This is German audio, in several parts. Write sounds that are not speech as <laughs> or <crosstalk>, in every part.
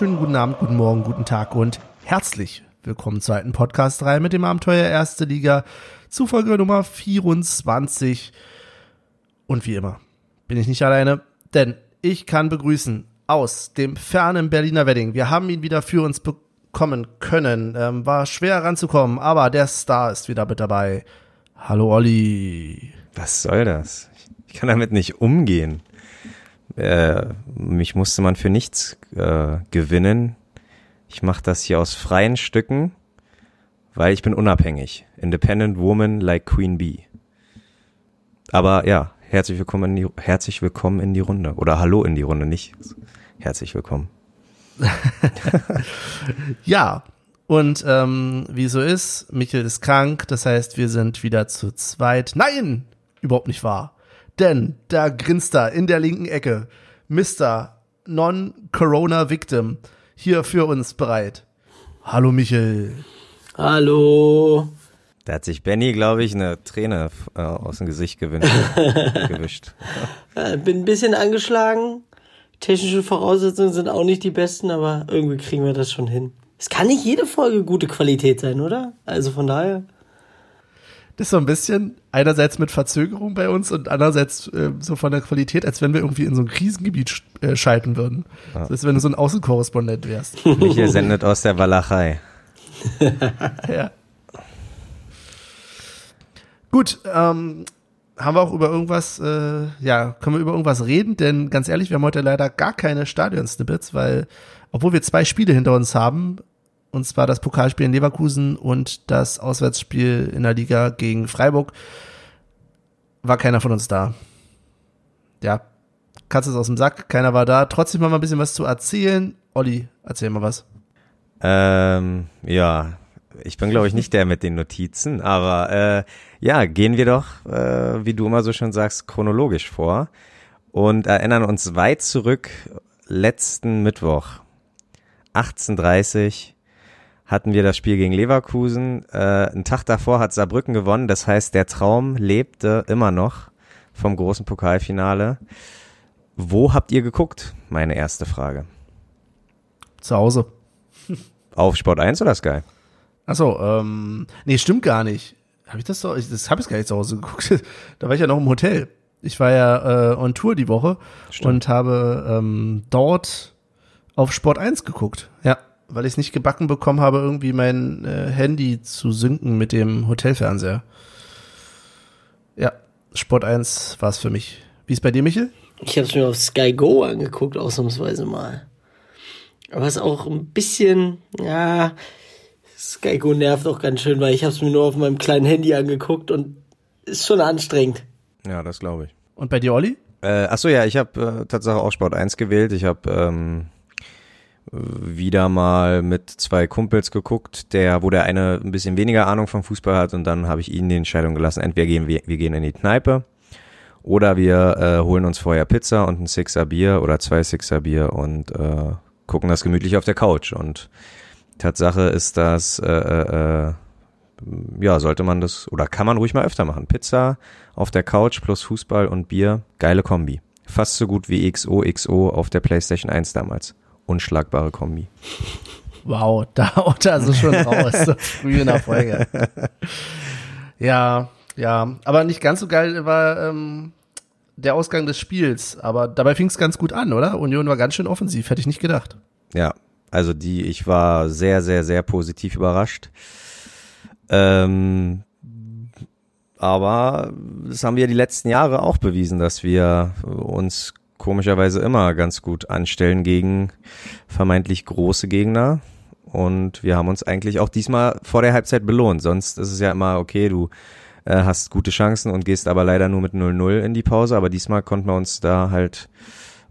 wunderschönen guten Abend, guten Morgen, guten Tag und herzlich willkommen zur alten Podcast 3 mit dem Abenteuer Erste Liga zu Folge Nummer 24. Und wie immer bin ich nicht alleine, denn ich kann begrüßen aus dem fernen Berliner Wedding. Wir haben ihn wieder für uns bekommen können. Ähm, war schwer ranzukommen, aber der Star ist wieder mit dabei. Hallo Olli. Was soll das? Ich kann damit nicht umgehen. Äh, mich musste man für nichts äh, gewinnen. Ich mache das hier aus freien Stücken, weil ich bin unabhängig. Independent Woman like Queen Bee. Aber ja, herzlich willkommen in die, herzlich willkommen in die Runde. Oder hallo in die Runde, nicht herzlich willkommen. <laughs> ja, und ähm, wie so ist, Michael ist krank, das heißt, wir sind wieder zu zweit. Nein, überhaupt nicht wahr. Denn da grinst er in der linken Ecke Mr. Non-Corona-Victim hier für uns bereit. Hallo Michael. Hallo. Da hat sich Benny, glaube ich, eine Träne äh, aus dem Gesicht gewünscht, gewischt. <laughs> Bin ein bisschen angeschlagen. Technische Voraussetzungen sind auch nicht die besten, aber irgendwie kriegen wir das schon hin. Es kann nicht jede Folge gute Qualität sein, oder? Also von daher. Das ist so ein bisschen einerseits mit Verzögerung bei uns und andererseits äh, so von der Qualität, als wenn wir irgendwie in so ein Krisengebiet sch äh, schalten würden. Ja. Das ist, wenn du so ein Außenkorrespondent wärst. <laughs> Michael sendet aus der Walachei. <laughs> ja. Gut, ähm, haben wir auch über irgendwas, äh, ja, können wir über irgendwas reden? Denn ganz ehrlich, wir haben heute leider gar keine Stadion-Snippets, weil, obwohl wir zwei Spiele hinter uns haben, und zwar das Pokalspiel in Leverkusen und das Auswärtsspiel in der Liga gegen Freiburg, war keiner von uns da. Ja, Katze ist aus dem Sack, keiner war da. Trotzdem haben wir ein bisschen was zu erzählen. Olli, erzähl mal was. Ähm, ja, ich bin, glaube ich, nicht der mit den Notizen, aber äh, ja, gehen wir doch, äh, wie du immer so schön sagst, chronologisch vor und erinnern uns weit zurück, letzten Mittwoch, 18.30 hatten wir das Spiel gegen Leverkusen. Äh, einen Tag davor hat Saarbrücken gewonnen, das heißt, der Traum lebte immer noch vom großen Pokalfinale. Wo habt ihr geguckt? Meine erste Frage. Zu Hause. Auf Sport 1 oder Sky? Achso, ähm, nee, stimmt gar nicht. Habe ich das so? Das habe ich gar nicht zu Hause geguckt. <laughs> da war ich ja noch im Hotel. Ich war ja äh, on Tour die Woche stimmt. und habe ähm, dort auf Sport 1 geguckt. Ja, weil ich es nicht gebacken bekommen habe, irgendwie mein äh, Handy zu synken mit dem Hotelfernseher. Ja, Sport 1 war es für mich. Wie ist bei dir, Michel? Ich habe es mir auf Sky Go angeguckt, ausnahmsweise mal. Aber es ist auch ein bisschen, ja, Skygo nervt auch ganz schön, weil ich habe es mir nur auf meinem kleinen Handy angeguckt und ist schon anstrengend. Ja, das glaube ich. Und bei dir, Olli? Äh, achso, ja, ich habe äh, tatsächlich auch Sport 1 gewählt. Ich habe ähm, wieder mal mit zwei Kumpels geguckt, der, wo der eine ein bisschen weniger Ahnung vom Fußball hat und dann habe ich ihnen die Entscheidung gelassen, entweder gehen wir, wir gehen in die Kneipe oder wir äh, holen uns vorher Pizza und ein Sixer Bier oder zwei Sixer Bier und äh, gucken das gemütlich auf der Couch und Tatsache ist, dass äh, äh, äh, ja, sollte man das oder kann man ruhig mal öfter machen. Pizza auf der Couch plus Fußball und Bier, geile Kombi. Fast so gut wie XOXO auf der PlayStation 1 damals. Unschlagbare Kombi. Wow, <laughs> da haut er also schon raus, so früh in der Folge. <laughs> Ja, ja, aber nicht ganz so geil war ähm, der Ausgang des Spiels, aber dabei fing es ganz gut an, oder? Union war ganz schön offensiv, hätte ich nicht gedacht. Ja, also die, ich war sehr, sehr, sehr positiv überrascht. Ähm, aber das haben wir die letzten Jahre auch bewiesen, dass wir uns komischerweise immer ganz gut anstellen gegen vermeintlich große Gegner. Und wir haben uns eigentlich auch diesmal vor der Halbzeit belohnt. Sonst ist es ja immer, okay, du äh, hast gute Chancen und gehst aber leider nur mit 0-0 in die Pause. Aber diesmal konnten wir uns da halt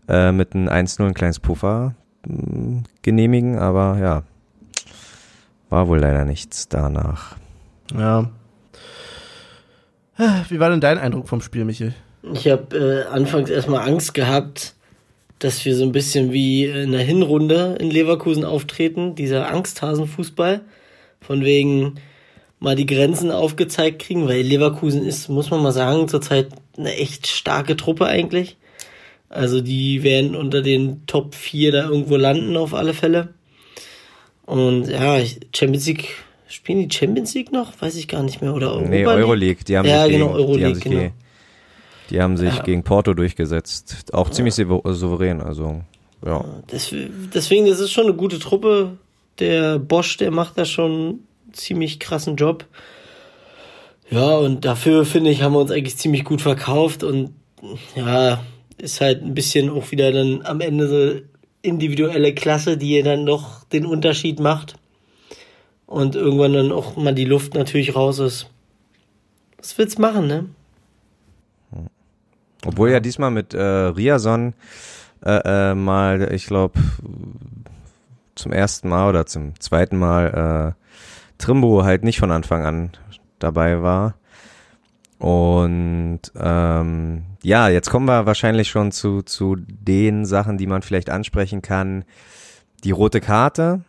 äh, mit einem 1-0 ein kleines Puffer genehmigen, aber ja, war wohl leider nichts danach. Ja. Wie war denn dein Eindruck vom Spiel, Michael? Ich habe äh, anfangs erstmal Angst gehabt, dass wir so ein bisschen wie in der Hinrunde in Leverkusen auftreten, dieser Angsthasenfußball, von wegen mal die Grenzen aufgezeigt kriegen, weil Leverkusen ist, muss man mal sagen, zurzeit eine echt starke Truppe eigentlich. Also die werden unter den Top 4 da irgendwo landen auf alle Fälle. Und ja, Champions League, spielen die Champions League noch? Weiß ich gar nicht mehr. Oder Europa Nee, Euroleague. Die haben ja, sich genau, gegen, Euroleague, die haben sich, genau. Gegen, die haben sich Ja. gegen Porto durchgesetzt. Auch ziemlich souver- souverän, also ja. Deswegen, das ist schon eine gute Truppe. Der Bosch, der macht da schon einen ziemlich krassen Job. Ja, und dafür, finde ich, haben wir uns eigentlich ziemlich gut verkauft und ja, ist halt ein bisschen auch wieder dann am Ende so individuelle Klasse, die dann doch den Unterschied macht. Und irgendwann dann auch mal die Luft natürlich raus ist. Was willst machen, ne? Obwohl ja diesmal mit äh, Riason äh, äh, mal, ich glaube, zum ersten Mal oder zum zweiten Mal äh, Trimbo halt nicht von Anfang an dabei war. Und ähm, ja, jetzt kommen wir wahrscheinlich schon zu, zu den Sachen, die man vielleicht ansprechen kann. Die rote Karte,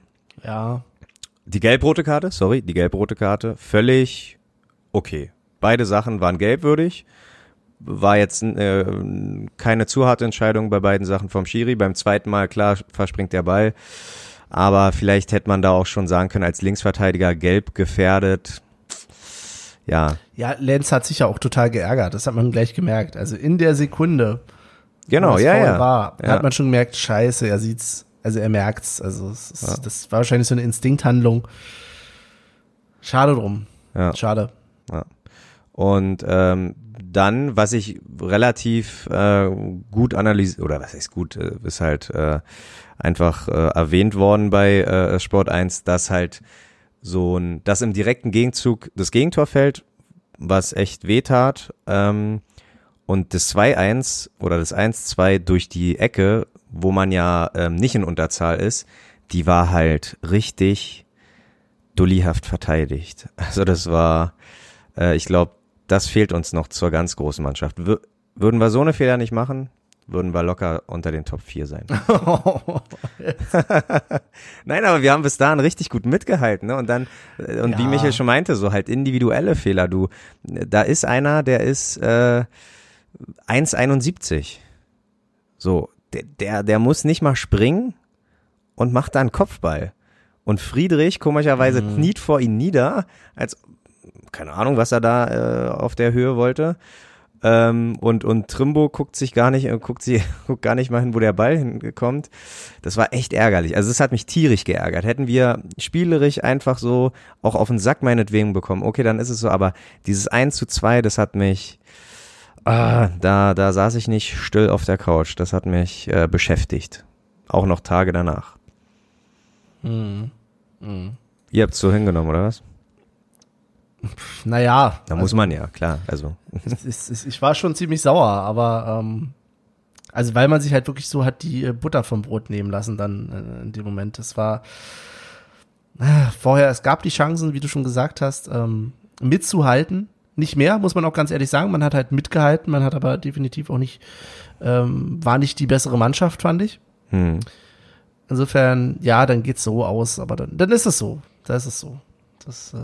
Ja. die gelb-rote Karte, sorry, die gelb-rote Karte, völlig okay. Beide Sachen waren gelbwürdig. War jetzt äh, keine zu harte Entscheidung bei beiden Sachen vom Schiri. Beim zweiten Mal, klar, verspringt der Ball. Aber vielleicht hätte man da auch schon sagen können, als Linksverteidiger gelb gefährdet. Ja, Ja, Lenz hat sich ja auch total geärgert. Das hat man gleich gemerkt. Also in der Sekunde, wo genau, ja, ja. war, ja. hat man schon gemerkt, scheiße, er sieht's, also er merkt's. Also es ist, das war wahrscheinlich so eine Instinkthandlung. Schade drum. Ja. Schade. Und ähm, dann, was ich relativ äh, gut analysiert, oder was heißt gut, äh, ist halt äh, einfach äh, erwähnt worden bei äh, Sport 1, dass halt so ein, dass im direkten Gegenzug das Gegentor fällt, was echt wehtat. Ähm, und das 2-1 oder das 1-2 durch die Ecke, wo man ja ähm, nicht in Unterzahl ist, die war halt richtig dullyhaft verteidigt. <laughs> Also das war, äh, ich glaube, das fehlt uns noch zur ganz großen Mannschaft. Wür würden wir so eine Fehler nicht machen, würden wir locker unter den Top 4 sein. <laughs> Nein, aber wir haben bis dahin richtig gut mitgehalten, ne? Und dann, äh, und wie Ja. Michael schon meinte, so halt individuelle Fehler. Du, da ist einer, der ist äh, 1,71. So, der, der, der muss nicht mal springen und macht da einen Kopfball. Und Friedrich komischerweise kniet vor ihn nieder, als keine Ahnung, was er da äh, auf der Höhe wollte. Ähm, und, und Trimbo guckt sich gar nicht, äh, guckt sie, <laughs> guckt gar nicht mal hin, wo der Ball hinkommt. Das war echt ärgerlich. Also es hat mich tierisch geärgert. Hätten wir spielerisch einfach so auch auf den Sack meinetwegen bekommen, okay, dann ist es so, aber dieses 1 zu 2, das hat mich, ah, da, da saß ich nicht still auf der Couch. Das hat mich äh, beschäftigt. Auch noch Tage danach. Hm. Hm. Ihr habt es so hingenommen, oder was? Naja, Da muss man ja, klar. Also, ist, es, ich war schon ziemlich sauer, aber ähm, also weil man sich halt wirklich so hat die äh, Butter vom Brot nehmen lassen dann äh, in dem Moment. Das war äh, vorher, es gab die Chancen, wie du schon gesagt hast, ähm, mitzuhalten. Nicht mehr, muss man auch ganz ehrlich sagen. Man hat halt mitgehalten, man hat aber definitiv auch nicht, ähm, war nicht die bessere Mannschaft, fand ich. hm. Insofern, ja, dann geht's so aus, aber dann, dann ist es so. Da ist es so. Das, äh,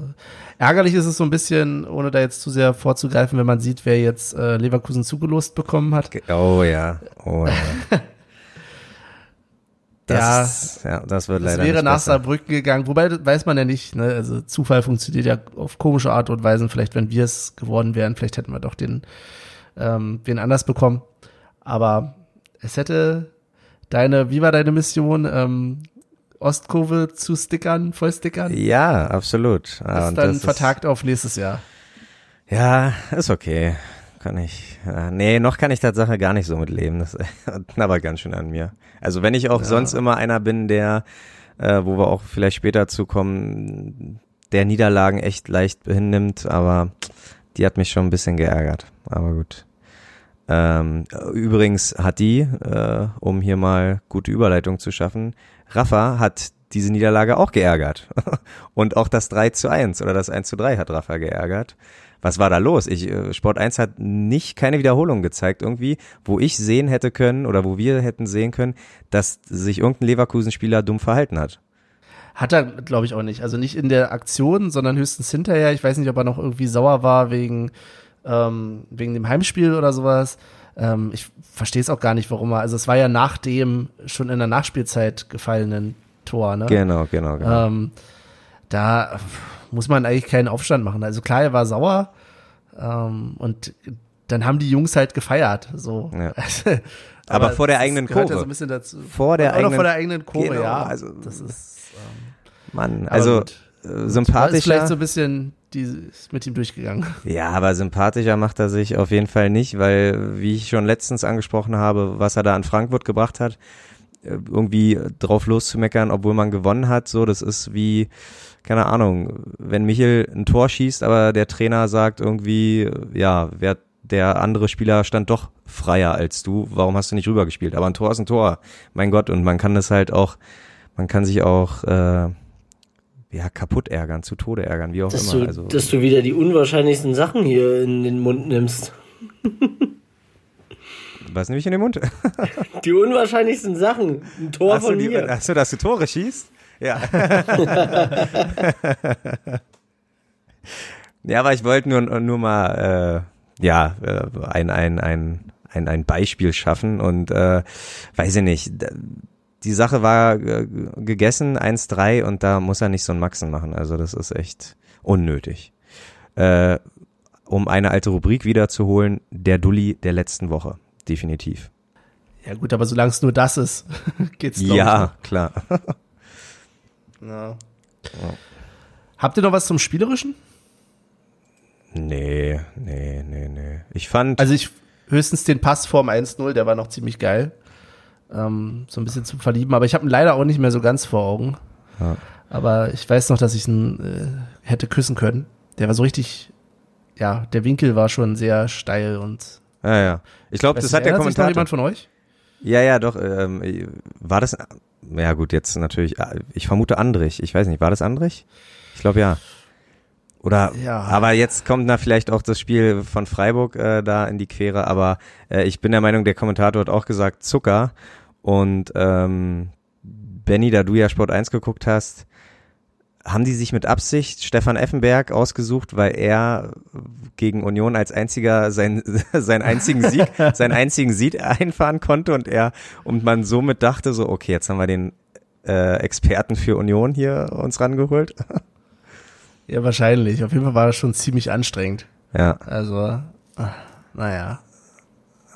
ärgerlich ist es so ein bisschen, ohne da jetzt zu sehr vorzugreifen, wenn man sieht, wer jetzt äh, Leverkusen zugelost bekommen hat. Oh ja, oh ja. <laughs> Das, Ja, ja, das wird Das leider wäre nicht nach besser. Saarbrücken gegangen, wobei das weiß man ja nicht. Ne? Also Zufall funktioniert ja auf komische Art und Weise. Vielleicht, wenn wir es geworden wären, vielleicht hätten wir doch den ähm, wen anders bekommen. Aber es hätte deine, wie war deine Mission? Ähm, Ostkurve zu stickern, voll stickern? Ja, absolut. Ja, Das und dann das vertagt auf nächstes Jahr. Ist, ja, ist okay. Kann ich. Ja, nee, noch kann ich Tatsache gar nicht so mit leben. Das <laughs> aber ganz schön an mir. Also wenn ich auch Ja. sonst immer einer bin, der, äh, wo wir auch vielleicht später zukommen, der Niederlagen echt leicht hinnimmt, aber die hat mich schon ein bisschen geärgert. Aber gut. Ähm, übrigens hat die, äh, um hier mal gute Überleitung zu schaffen, Rafa hat diese Niederlage auch geärgert. <laughs> Und auch das 3 zu 1 oder das 1 zu 3 hat Rafa geärgert. Was war da los? Ich, äh, Sport 1 hat nicht keine Wiederholung gezeigt irgendwie, wo ich sehen hätte können oder wo wir hätten sehen können, dass sich irgendein Leverkusen-Spieler dumm verhalten hat. Hat er, glaube ich, auch nicht. Also nicht in der Aktion, sondern höchstens hinterher. Ich weiß nicht, ob er noch irgendwie sauer war wegen, ähm, wegen dem Heimspiel oder sowas. Ähm, ich verstehe es auch gar nicht, warum er, also es war ja nach dem schon in der Nachspielzeit gefallenen Tor, ne? Genau, genau, genau. Ähm, da muss man eigentlich keinen Aufstand machen. Also klar, er war sauer ähm, und dann haben die Jungs halt gefeiert. So. Ja. <laughs> aber, vor der eigenen Kurve. Ja so ein bisschen dazu. Vor der eigenen- vor der eigenen Kurve, Genau, ja. also- das ist Mann, aber also gut. äh, ist vielleicht sympathischer. so ein bisschen ist mit ihm durchgegangen. Ja, aber sympathischer macht er sich auf jeden Fall nicht, weil, wie ich schon letztens angesprochen habe, was er da an Frankfurt gebracht hat, äh, irgendwie drauf loszumeckern, obwohl man gewonnen hat, so, das ist wie, keine Ahnung, wenn Michel ein Tor schießt, aber der Trainer sagt irgendwie, ja, wer, der andere Spieler stand doch freier als du, warum hast du nicht rübergespielt? Aber ein Tor ist ein Tor, mein Gott, und man kann das halt auch, man kann sich auch, äh, ja, kaputt ärgern, zu Tode ärgern, wie auch Dass immer. du, also, dass du wieder die unwahrscheinlichsten Sachen hier in den Mund nimmst. <laughs> was nehme ich in den Mund? <laughs> Die unwahrscheinlichsten Sachen. Ein Tor Achso, von die, mir. achso, dass du Tore schießt? Ja. <laughs> ja, aber ich wollte nur, nur mal, äh, ja, äh, ein, ein, ein, ein, ein Beispiel schaffen und, äh, weiß ich nicht, die Sache war äh, gegessen, 1-3 und da muss er nicht so ein Maxen machen. Also das ist echt unnötig. Äh, um eine alte Rubrik wiederzuholen, der Dulli der letzten Woche. Definitiv. Ja gut, aber solange es nur das ist, <laughs> geht's glaub Ja, klar. <laughs> ich. Ja. Habt ihr noch was zum Spielerischen? Nee, nee, nee, nee. Ich fand, Also ich höchstens den Pass vorm 1-0, der war noch ziemlich geil. Ähm, so ein bisschen zum Verlieben, aber ich habe ihn leider auch nicht mehr so ganz vor Augen. Ja. Aber ich weiß noch, dass ich ihn äh, hätte küssen können. Der war so richtig, ja, der Winkel war schon sehr steil und. ja, ja. Ich glaube, das hat der erinnert sich noch Kommentator. jemand von euch? Ja, ja, doch. Ähm, war das? Ja, gut, jetzt natürlich. äh, Ich vermute Andrich. Ich weiß nicht, war das Andrich? Ich glaube ja. Oder, Ja. aber jetzt kommt da vielleicht auch das Spiel von Freiburg äh, da in die Quere. Aber äh, ich bin der Meinung, der Kommentator hat auch gesagt Zucker. Und ähm, Benny, da du ja Sport 1 geguckt hast, haben die sich mit Absicht Stefan Effenberg ausgesucht, weil er gegen Union als einziger sein, <laughs> seinen einzigen Sieg, <laughs> seinen einzigen Sieg einfahren konnte und er und man somit dachte so, okay, jetzt haben wir den äh, Experten für Union hier uns rangeholt. Ja, wahrscheinlich. Auf jeden Fall war das schon ziemlich anstrengend. Ja, Also, ah, naja.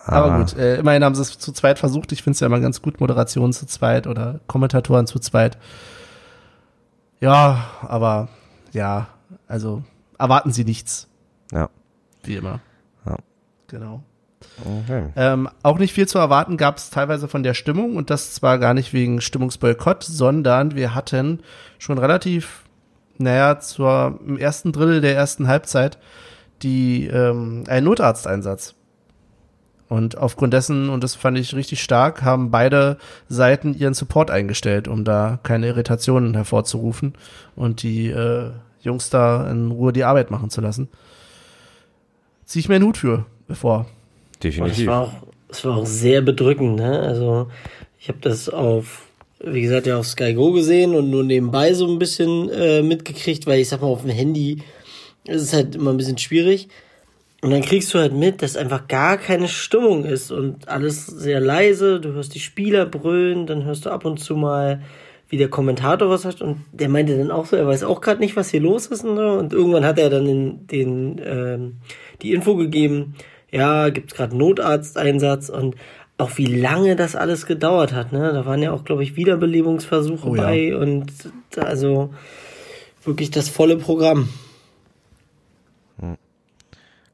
Aber gut, äh, immerhin haben sie es zu zweit versucht. Ich finde es ja immer ganz gut, Moderation zu zweit oder Kommentatoren zu zweit. Ja, aber ja, also erwarten Sie nichts, ja. wie immer. Ja. Genau. Okay. Ähm, auch nicht viel zu erwarten gab es teilweise von der Stimmung und das zwar gar nicht wegen Stimmungsboykott, sondern wir hatten schon relativ, naja, zur, im ersten Drittel der ersten Halbzeit die, ähm, einen Notarzteinsatz. Und aufgrund dessen, und das fand ich richtig stark, haben beide Seiten ihren Support eingestellt, um da keine Irritationen hervorzurufen und die äh, Jungs da in Ruhe die Arbeit machen zu lassen. Zieh ich mir einen Hut für, bevor. Und es Definitiv. war auch, es war auch sehr bedrückend, ne? Also ich habe das auf, wie gesagt, ja auf Sky Go gesehen und nur nebenbei so ein bisschen äh, mitgekriegt, weil ich sag mal, auf dem Handy ist es halt immer ein bisschen schwierig. Und dann kriegst du halt mit, dass einfach gar keine Stimmung ist und alles sehr leise. Du hörst die Spieler brüllen, dann hörst du ab und zu mal, wie der Kommentator was sagt. Und der meinte dann auch so, er weiß auch gerade nicht, was hier los ist. Und, so. und irgendwann hat er dann den, den, ähm, die Info gegeben, ja, gibt's gerade Notarzteinsatz und auch wie lange das alles gedauert hat. Ne? Da waren ja auch, glaube ich, Wiederbelebungsversuche Oh ja. bei und also wirklich das volle Programm.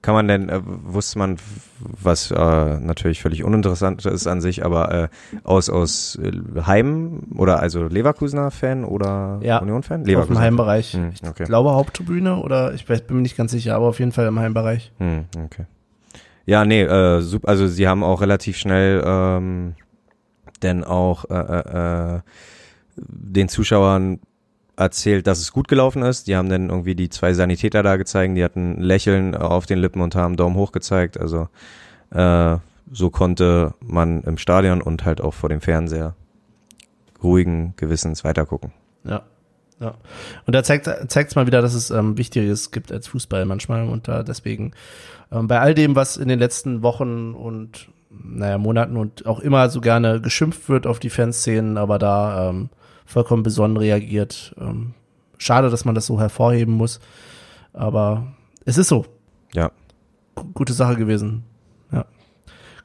Kann man denn, äh, wusste man, was äh, natürlich völlig uninteressant ist an sich, aber äh, aus, aus äh, Heim oder also Leverkusener Fan oder Ja, Union-Fan? Auf dem. Heimbereich. Hm, Ich okay. glaube Haupttribüne oder ich bin mir nicht ganz sicher, aber auf jeden Fall im Heimbereich. Hm, okay. Ja, nee, äh, super, also sie haben auch relativ schnell ähm, denn auch äh, äh, äh, den Zuschauern erzählt, dass es gut gelaufen ist. Die haben dann irgendwie die zwei Sanitäter da gezeigt, die hatten Lächeln auf den Lippen und haben Daumen hoch gezeigt. Also äh, so konnte man im Stadion und halt auch vor dem Fernseher ruhigen Gewissens weitergucken. Ja. Ja. Und da zeigt es mal wieder, dass es ähm, Wichtiges gibt als Fußball manchmal und da deswegen ähm, bei all dem, was in den letzten Wochen und naja, Monaten und auch immer so gerne geschimpft wird auf die Fanszenen, aber da ähm, vollkommen besonnen reagiert. Ähm, schade, dass man das so hervorheben muss, aber es ist so. Ja. G gute Sache gewesen. Ja.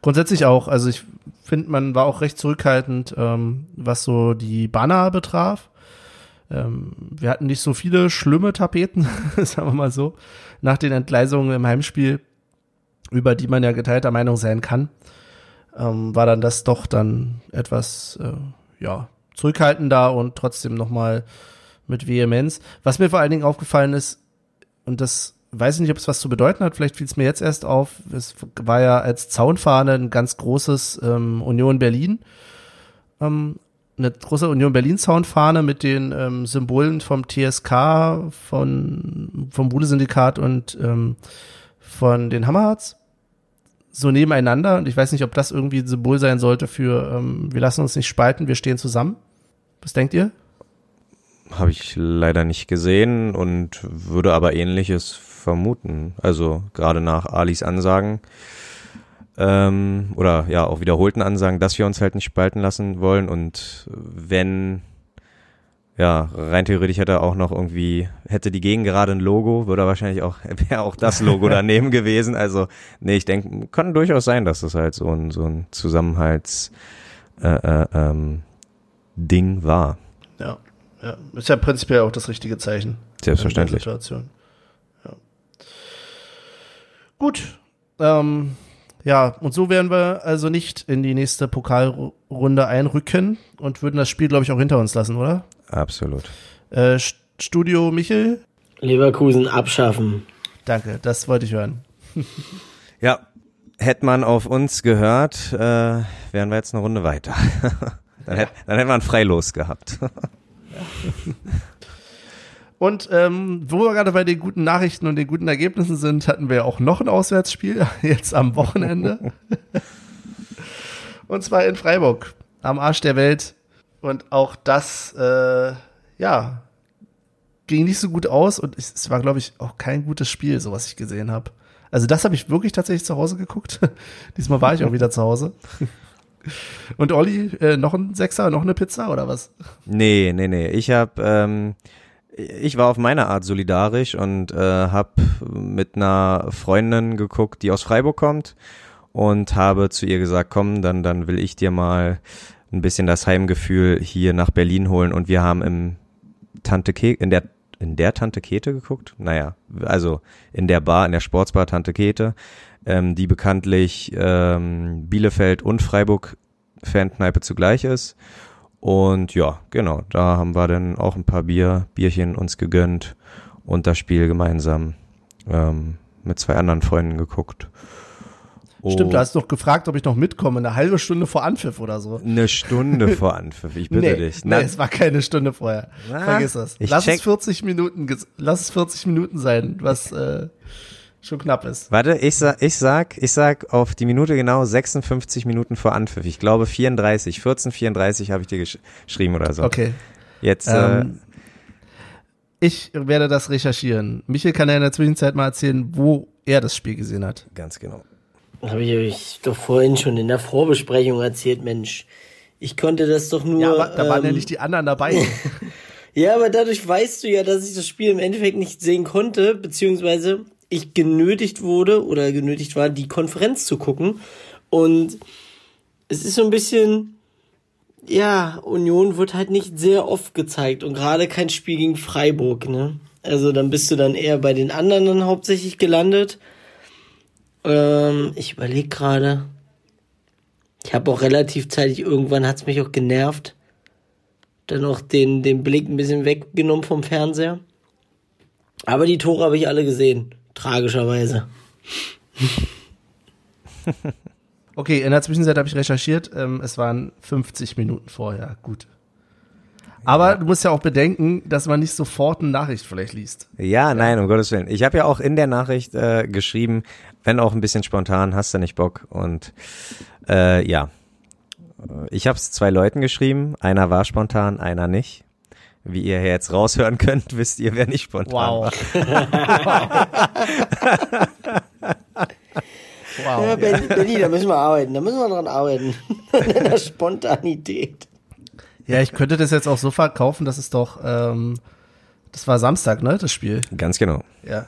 Grundsätzlich auch, also ich finde, man war auch recht zurückhaltend, ähm, was so die Banner betraf. Ähm, wir hatten nicht so viele schlimme Tapeten, <laughs> sagen wir mal so, nach den Entgleisungen im Heimspiel, über die man ja geteilter Meinung sein kann, ähm, war dann das doch dann etwas, äh, ja, zurückhaltender und trotzdem nochmal mit Vehemenz. Was mir vor allen Dingen aufgefallen ist, und das weiß ich nicht, ob es was zu bedeuten hat, vielleicht fiel es mir jetzt erst auf, es war ja als Zaunfahne ein ganz großes ähm, Union Berlin, ähm, eine große Union Berlin Zaunfahne mit den ähm, Symbolen vom TSK, von, vom Bude-Syndikat und ähm, von den Hammerhards so nebeneinander und ich weiß nicht, ob das irgendwie ein Symbol sein sollte für ähm, wir lassen uns nicht spalten, wir stehen zusammen. Was denkt ihr? Habe ich leider nicht gesehen und würde aber ähnliches vermuten. Also gerade nach Alis Ansagen ähm, oder ja auch wiederholten Ansagen, dass wir uns halt nicht spalten lassen wollen und wenn ja, rein theoretisch hätte er auch noch irgendwie, hätte die Gegend gerade ein Logo, würde er wahrscheinlich auch, <laughs> wäre auch das Logo <laughs> daneben gewesen. Also, nee, ich denke, kann durchaus sein, dass das halt so ein, so ein Zusammenhalts, äh, äh, ähm, Ding war. Ja, ja. Ist ja prinzipiell auch das richtige Zeichen. Selbstverständlich. Situation. Ja. Gut. Ähm, ja, und so werden wir also nicht in die nächste Pokalrunde einrücken und würden das Spiel, glaube ich, auch hinter uns lassen, oder? Absolut. Äh, Studio Michel? Leverkusen abschaffen. Danke, das wollte ich hören. <laughs> ja, hätte man auf uns gehört, äh, wären wir jetzt eine Runde weiter. <laughs> dann, hätt, dann hätten wir ein Freilos gehabt. <laughs> Und ähm, wo wir gerade bei den guten Nachrichten und den guten Ergebnissen sind, hatten wir auch noch ein Auswärtsspiel, jetzt am Wochenende. und zwar in Freiburg, am Arsch der Welt. Und auch das, äh, ja, ging nicht so gut aus und es war, glaube ich, auch kein gutes Spiel, so was ich gesehen habe. Also das habe ich wirklich tatsächlich zu Hause geguckt. <laughs> Diesmal war ich auch wieder zu Hause. <laughs> Und Olli, äh, noch ein Sechser, noch eine Pizza oder was? Nee, nee, nee. Ich habe, ähm, ich war auf meine Art solidarisch und äh, habe mit einer Freundin geguckt, die aus Freiburg kommt und habe zu ihr gesagt, komm, dann, dann will ich dir mal ein bisschen das Heimgefühl hier nach Berlin holen und wir haben im Tante Ke in der in der Tante Kete geguckt? Naja, also in der Bar, in der Sportsbar Tante Kete, ähm, die bekanntlich ähm, Bielefeld und Freiburg Fankneipe zugleich ist. Und ja, genau, da haben wir dann auch ein paar Bier, Bierchen uns gegönnt und das Spiel gemeinsam ähm, mit zwei anderen Freunden geguckt. Stimmt, du hast doch gefragt, ob ich noch mitkomme, eine halbe Stunde vor Anpfiff oder so. Eine Stunde <laughs> vor Anpfiff, ich bitte nee, dich. Na, nee, es war keine Stunde vorher. Na, Vergiss das. Lass es 40 Minuten, lass es 40 Minuten sein, was äh, schon knapp ist. Warte, ich sag, ich sag, ich sag auf die Minute genau 56 Minuten vor Anpfiff. Ich glaube 34, 14, 34 habe ich dir gesch geschrieben oder so. Okay. Jetzt. Äh, ähm, äh, ich werde das recherchieren. Michael kann ja in der Zwischenzeit mal erzählen, wo er das Spiel gesehen hat. Ganz genau. Habe ich euch doch vorhin schon in der Vorbesprechung erzählt, Mensch. Ich konnte das doch nur. Ja, aber da waren ähm, ja nicht die anderen dabei. <laughs> <laughs> ja, aber dadurch weißt du ja, dass ich das Spiel im Endeffekt nicht sehen konnte, beziehungsweise ich genötigt wurde oder genötigt war, die Konferenz zu gucken. Und es ist so ein bisschen, ja, Union wird halt nicht sehr oft gezeigt und gerade kein Spiel gegen Freiburg, ne? Also dann bist du dann eher bei den anderen dann hauptsächlich gelandet. Ähm, ich überlege gerade. Ich habe auch relativ zeitig, irgendwann hat's mich auch genervt. Dann auch den, den Blick ein bisschen weggenommen vom Fernseher. Aber die Tore habe ich alle gesehen. Tragischerweise. <laughs> okay, in der Zwischenzeit habe ich recherchiert. Ähm, es waren 50 Minuten vorher. Gut. Aber du musst ja auch bedenken, dass man nicht sofort eine Nachricht vielleicht liest. Ja, nein, um Gottes Willen. Ich habe ja auch in der Nachricht äh, geschrieben, wenn auch ein bisschen spontan, hast du nicht Bock. Und äh, ja, ich habe es zwei Leuten geschrieben. Einer war spontan, einer nicht. Wie ihr jetzt raushören könnt, <laughs> wisst ihr, wer nicht spontan wow. war. <laughs> Wow. Ja, Benny, da müssen wir arbeiten, da müssen wir dran arbeiten. <laughs> An der Spontanität. Ja, ich könnte das jetzt auch so verkaufen, dass es doch, ähm, das war Samstag, ne, das Spiel. Ganz genau. Ja.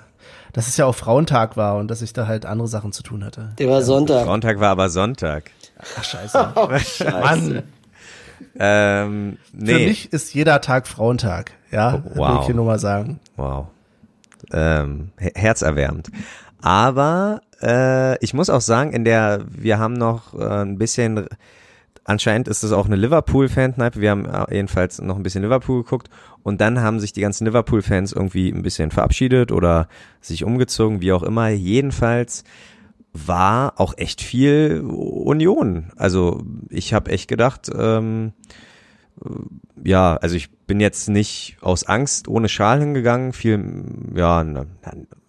Dass es ja auch Frauentag war und dass ich da halt andere Sachen zu tun hatte. Der war Sonntag. Frauentag war aber Sonntag. Ach, scheiße. <laughs> Oh, scheiße. Mann. Ähm, nee. Für mich ist jeder Tag Frauentag. Ja, Oh, wow. will ich hier nur mal sagen. Wow. Ähm, he- herzerwärmend. Aber äh, ich muss auch sagen, in der, wir haben noch äh, ein bisschen, anscheinend ist es auch eine Liverpool-Fan-Kneipe, wir haben äh, jedenfalls noch ein bisschen Liverpool geguckt und dann haben sich die ganzen Liverpool-Fans irgendwie ein bisschen verabschiedet oder sich umgezogen, wie auch immer. Jedenfalls war auch echt viel Union. Also ich habe echt gedacht, ähm, ja, also ich bin jetzt nicht aus Angst ohne Schal hingegangen. Viel, ja,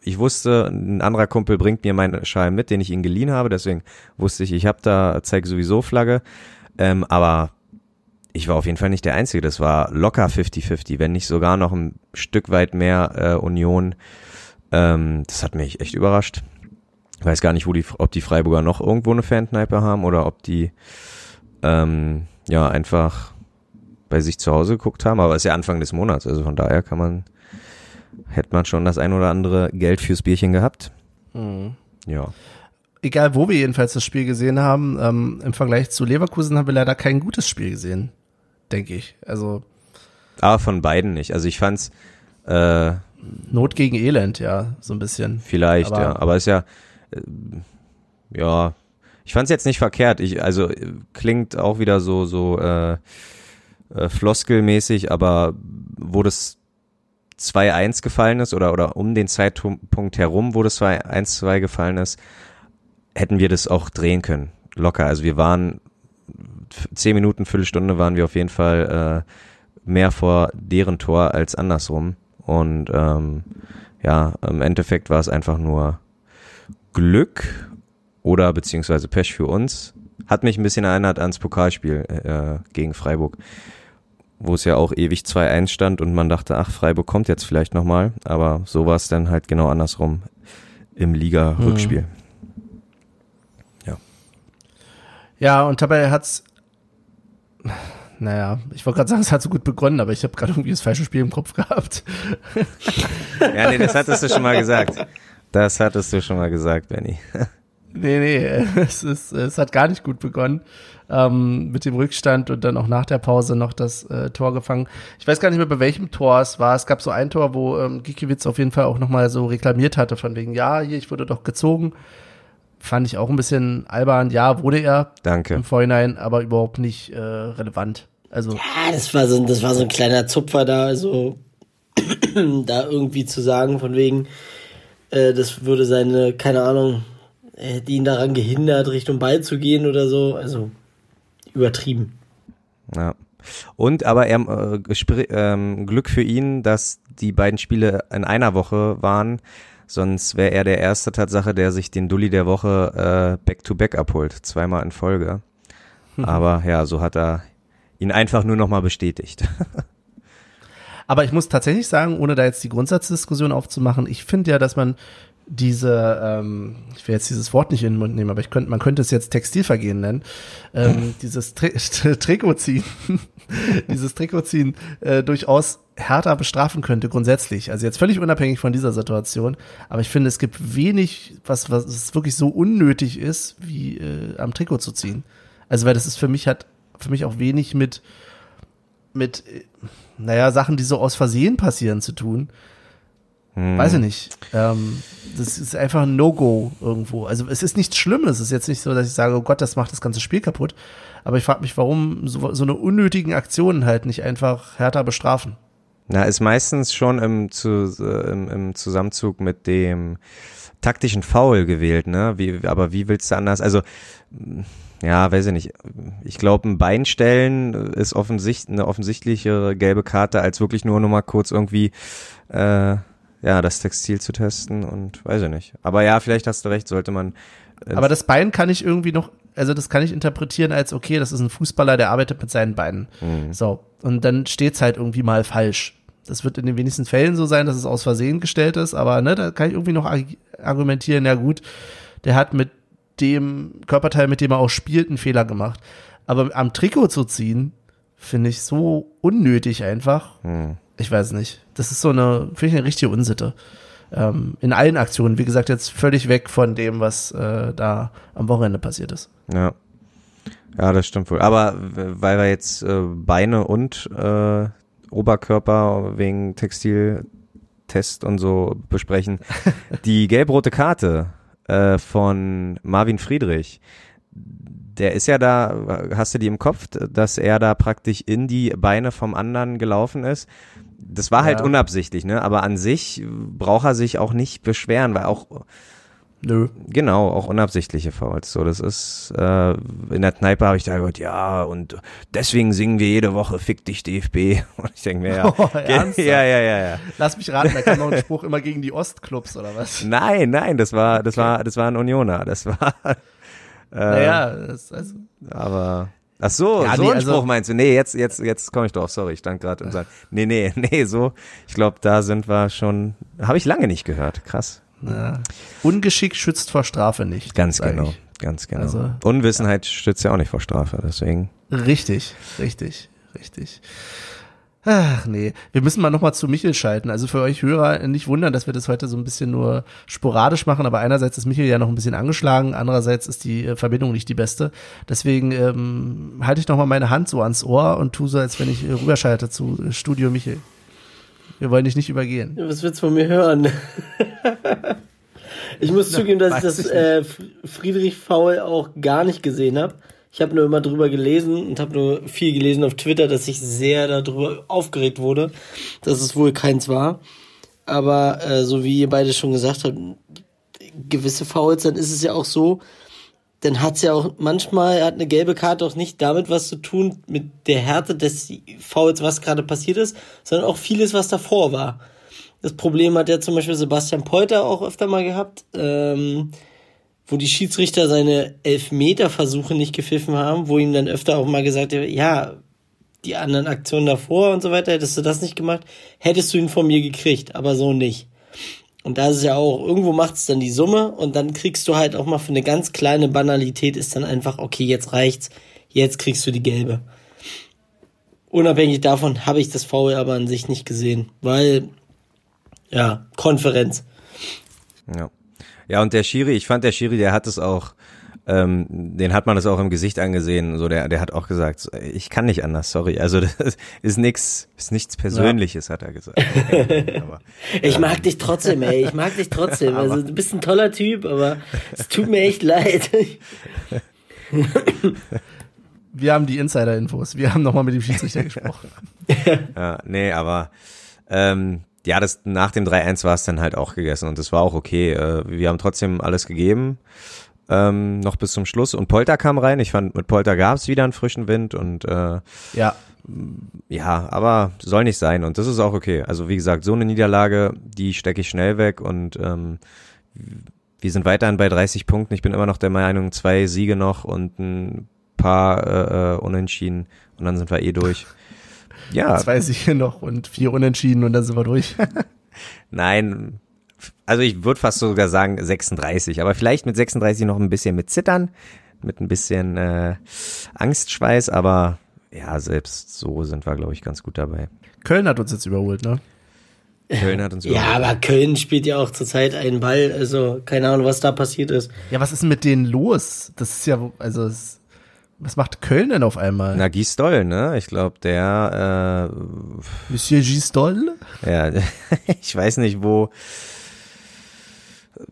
ich wusste, ein anderer Kumpel bringt mir meinen Schal mit, den ich ihm geliehen habe. Deswegen wusste ich, ich habe da, zeige sowieso Flagge. Ähm, aber ich war auf jeden Fall nicht der Einzige. Das war locker 50-50, wenn nicht sogar noch ein Stück weit mehr äh, Union. Ähm, das hat mich echt überrascht. Ich weiß gar nicht, wo die, ob die Freiburger noch irgendwo eine Fankneipe haben oder ob die ähm, ja einfach bei sich zu Hause geguckt haben, aber es ist ja Anfang des Monats, also von daher kann man, hätte man schon das ein oder andere Geld fürs Bierchen gehabt. Mhm. Ja. Egal, wo wir jedenfalls das Spiel gesehen haben, ähm, im Vergleich zu Leverkusen haben wir leider kein gutes Spiel gesehen, denke ich. Also Aber von beiden nicht. Also ich fand's äh, Not gegen Elend, ja, so ein bisschen. vielleicht, Aber- ja. Aber ist ja, äh, ja, ich fand's jetzt nicht verkehrt. Ich, also klingt auch wieder so, so äh, äh, floskelmäßig, aber wo das 2-1 gefallen ist oder, oder um den Zeitpunkt herum, wo das 2-1-2 gefallen ist, hätten wir das auch drehen können. Locker. Also wir waren zehn Minuten, Viertelstunde waren wir auf jeden Fall äh, mehr vor deren Tor als andersrum. Und ähm, ja, im Endeffekt war es einfach nur Glück oder beziehungsweise Pech für uns. Hat mich ein bisschen erinnert ans Pokalspiel äh, gegen Freiburg, wo es ja auch ewig 2-1 stand und man dachte, ach, Freiburg kommt jetzt vielleicht nochmal. Aber so war es dann halt genau andersrum im Liga-Rückspiel. Ja, und dabei hat's, naja, ich wollte gerade sagen, es hat so gut begonnen, aber ich habe gerade irgendwie das falsche Spiel im Kopf gehabt. <laughs> Ja, nee, das hattest du schon mal gesagt. Das hattest du schon mal gesagt, Benny. <laughs> Nee, nee, es, ist, es hat gar nicht gut begonnen. Ähm, mit dem Rückstand und dann auch nach der Pause noch das äh, Tor gefangen. Ich weiß gar nicht mehr, bei welchem Tor es war. Es gab so ein Tor, wo ähm, Gikiewicz auf jeden Fall auch nochmal so reklamiert hatte, von wegen, ja, hier, ich wurde doch gezogen. Fand ich auch ein bisschen albern. Ja, wurde er Danke. im Vorhinein, aber überhaupt nicht äh, relevant. Also, Ja, das war so, das war so ein kleiner Zupfer da, also <clears throat> da irgendwie zu sagen, von wegen, äh, das würde seine, keine Ahnung, er hätte ihn daran gehindert, Richtung Ball zu gehen oder so. Also übertrieben. Ja. Und aber er, äh, ähm, Glück für ihn, dass die beiden Spiele in einer Woche waren. Sonst wäre er der erste Tatsache, der sich den Dulli der Woche äh, back-to-back abholt. Zweimal in Folge. Aber ja, so hat er ihn einfach nur nochmal bestätigt. <laughs> Aber ich muss tatsächlich sagen, ohne da jetzt die Grundsatzdiskussion aufzumachen, ich finde ja, dass man diese, ähm, ich will jetzt dieses Wort nicht in den Mund nehmen, aber ich könnte, man könnte es jetzt Textilvergehen nennen, ähm, dieses Tri <laughs> Trikotziehen, <laughs> dieses Trikotziehen äh, durchaus härter bestrafen könnte grundsätzlich. Also jetzt völlig unabhängig von dieser Situation. Aber ich finde, es gibt wenig, was, was wirklich so unnötig ist, wie äh, am Trikot zu ziehen. Also weil das ist für mich hat für mich auch wenig mit mit äh, naja, Sachen, die so aus Versehen passieren, zu tun. Hm. Weiß ich nicht. Ähm, das ist einfach ein No-Go irgendwo. Also es ist nichts Schlimmes. Es ist jetzt nicht so, dass ich sage, oh Gott, das macht das ganze Spiel kaputt. Aber ich frage mich, warum so, so eine unnötigen Aktionen halt nicht einfach härter bestrafen. Na, ist meistens schon im, zu, äh, im, im Zusammenzug mit dem taktischen Foul gewählt, ne? Wie, aber wie willst du anders? Also, ja, weiß ich nicht. Ich glaube, ein Beinstellen ist offensicht, eine offensichtliche gelbe Karte, als wirklich nur noch mal kurz irgendwie äh, ja das Textil zu testen und weiß ich nicht. Aber ja, vielleicht hast du recht, sollte man. äh, Aber das Bein kann ich irgendwie noch, also das kann ich interpretieren als, okay, das ist ein Fußballer, der arbeitet mit seinen Beinen. Mhm. So. Und dann steht's halt irgendwie mal falsch. Das wird in den wenigsten Fällen so sein, dass es aus Versehen gestellt ist, aber ne, da kann ich irgendwie noch arg- argumentieren, ja gut, der hat mit dem Körperteil, mit dem er auch spielt, einen Fehler gemacht. Aber am Trikot zu ziehen, finde ich so unnötig einfach. Hm. Ich weiß nicht. Das ist so eine, finde ich eine richtige Unsitte. Ähm, in allen Aktionen, wie gesagt, jetzt völlig weg von dem, was äh, da am Wochenende passiert ist. Ja. Ja, das stimmt wohl. Aber weil wir jetzt äh, Beine und äh, Oberkörper wegen Textiltest und so besprechen, <laughs> die gelb-rote Karte äh, von Marvin Friedrich, der ist ja da, hast du die im Kopf, dass er da praktisch in die Beine vom anderen gelaufen ist? Das war halt Ja. unabsichtlich, ne? Aber an sich braucht er sich auch nicht beschweren, weil auch Nö. Genau, auch unabsichtliche Fouls. So, das ist äh, in der Kneipe habe ich da gehört, ja, und deswegen singen wir jede Woche Fick dich DFB. <laughs> Und ich denke mir, ja, <laughs> Oh, ja, ja, ja, ja, ja. Lass mich raten, da kam noch ein <laughs> Spruch immer gegen die Ostclubs oder was? Nein, nein, das war, das war, das war ein Unioner. Das war, äh, Naja, das, also, aber. Ach so, Ja, so nee, ein also- Spruch meinst du? Nee, jetzt, jetzt, jetzt komme ich drauf. Sorry, ich stand gerade im Saal. Nee, nee, <laughs> nee, so. Ich glaube, da sind wir schon. Habe ich lange nicht gehört. Krass. na, Ungeschick schützt vor Strafe nicht. Ganz genau, ich. ganz genau. Also- Unwissenheit stützt ja auch nicht vor Strafe. Deswegen. Richtig, richtig, richtig. Ach nee, wir müssen mal nochmal zu Michel schalten. Also für euch Hörer nicht wundern, dass wir das heute so ein bisschen nur sporadisch machen, aber einerseits ist Michel ja noch ein bisschen angeschlagen, andererseits ist die äh, Verbindung nicht die beste. Deswegen ähm, halte ich nochmal meine Hand so ans Ohr und tu so, als wenn ich äh, rüberschalte zu äh, Studio Michel. Wir wollen dich nicht übergehen. Was willst du von mir hören? <laughs> ich muss zugeben, dass ich das ich äh, Friedrich Faul auch gar nicht gesehen habe. Ich habe nur immer drüber gelesen und habe nur viel gelesen auf Twitter, dass ich sehr darüber aufgeregt wurde, dass es wohl keins war. Aber äh, so wie ihr beide schon gesagt habt, gewisse Fouls, dann ist es ja auch so, dann hat's ja auch manchmal hat eine gelbe Karte auch nicht damit was zu tun mit der Härte des Fouls, was gerade passiert ist, sondern auch vieles, was davor war. Das Problem hat ja zum Beispiel Sebastian Polter auch öfter mal gehabt, ähm, wo die Schiedsrichter seine Elfmeterversuche nicht gepfiffen haben, wo ihm dann öfter auch mal gesagt wird, ja, die anderen Aktionen davor und so weiter, hättest du das nicht gemacht, hättest du ihn von mir gekriegt, aber so nicht. Und da ist es ja auch, irgendwo macht es dann die Summe und dann kriegst du halt auch mal für eine ganz kleine Banalität ist dann einfach, okay, jetzt reicht's, jetzt kriegst du die gelbe. Unabhängig davon habe ich das Foul aber an sich nicht gesehen, weil, ja, Konferenz. Ja. Ja, und der Schiri, ich fand der Schiri, der hat es auch, ähm, den hat man das auch im Gesicht angesehen. So, der, der hat auch gesagt, ich kann nicht anders, sorry. Also das <laughs> ist nix, ist nichts Persönliches, hat er gesagt. Aber, <laughs> Ich mag dich trotzdem, ey, ich mag dich trotzdem. Also du bist ein toller Typ, aber es tut mir echt leid. <laughs> Wir haben die Insider-Infos. Wir haben nochmal mit dem Schiedsrichter gesprochen. ja, nee, aber ähm, ja, das nach dem 3-1 war es dann halt auch gegessen und das war auch okay. Äh, wir haben trotzdem alles gegeben. Ähm, noch bis zum Schluss. Und Polter kam rein. Ich fand, mit Polter gab es wieder einen frischen Wind und äh, Ja, Ja, aber soll nicht sein und das ist auch okay. Also wie gesagt, so eine Niederlage, die stecke ich schnell weg und ähm, wir sind weiterhin bei 30 Punkten. Ich bin immer noch der Meinung, zwei Siege noch und ein paar äh, äh, Unentschieden und dann sind wir eh durch. Ja, zwei Siege noch und vier Unentschieden und dann sind wir durch. <laughs> nein, also ich würde fast sogar sagen 36, aber vielleicht mit 36 noch ein bisschen mit Zittern, mit ein bisschen äh, Angstschweiß, aber ja, selbst so sind wir, glaube ich, ganz gut dabei. Köln hat uns jetzt überholt, ne? Köln hat uns Ja, überholt. aber Köln spielt ja auch zurzeit einen Ball, also keine Ahnung, was da passiert ist. Ja, was ist denn mit denen los? Das ist ja, also, es, was macht Köln denn auf einmal? Na, Gisdol, ne? Ich glaube, der, Monsieur Gistol? äh, ja, <laughs> ich weiß nicht, wo.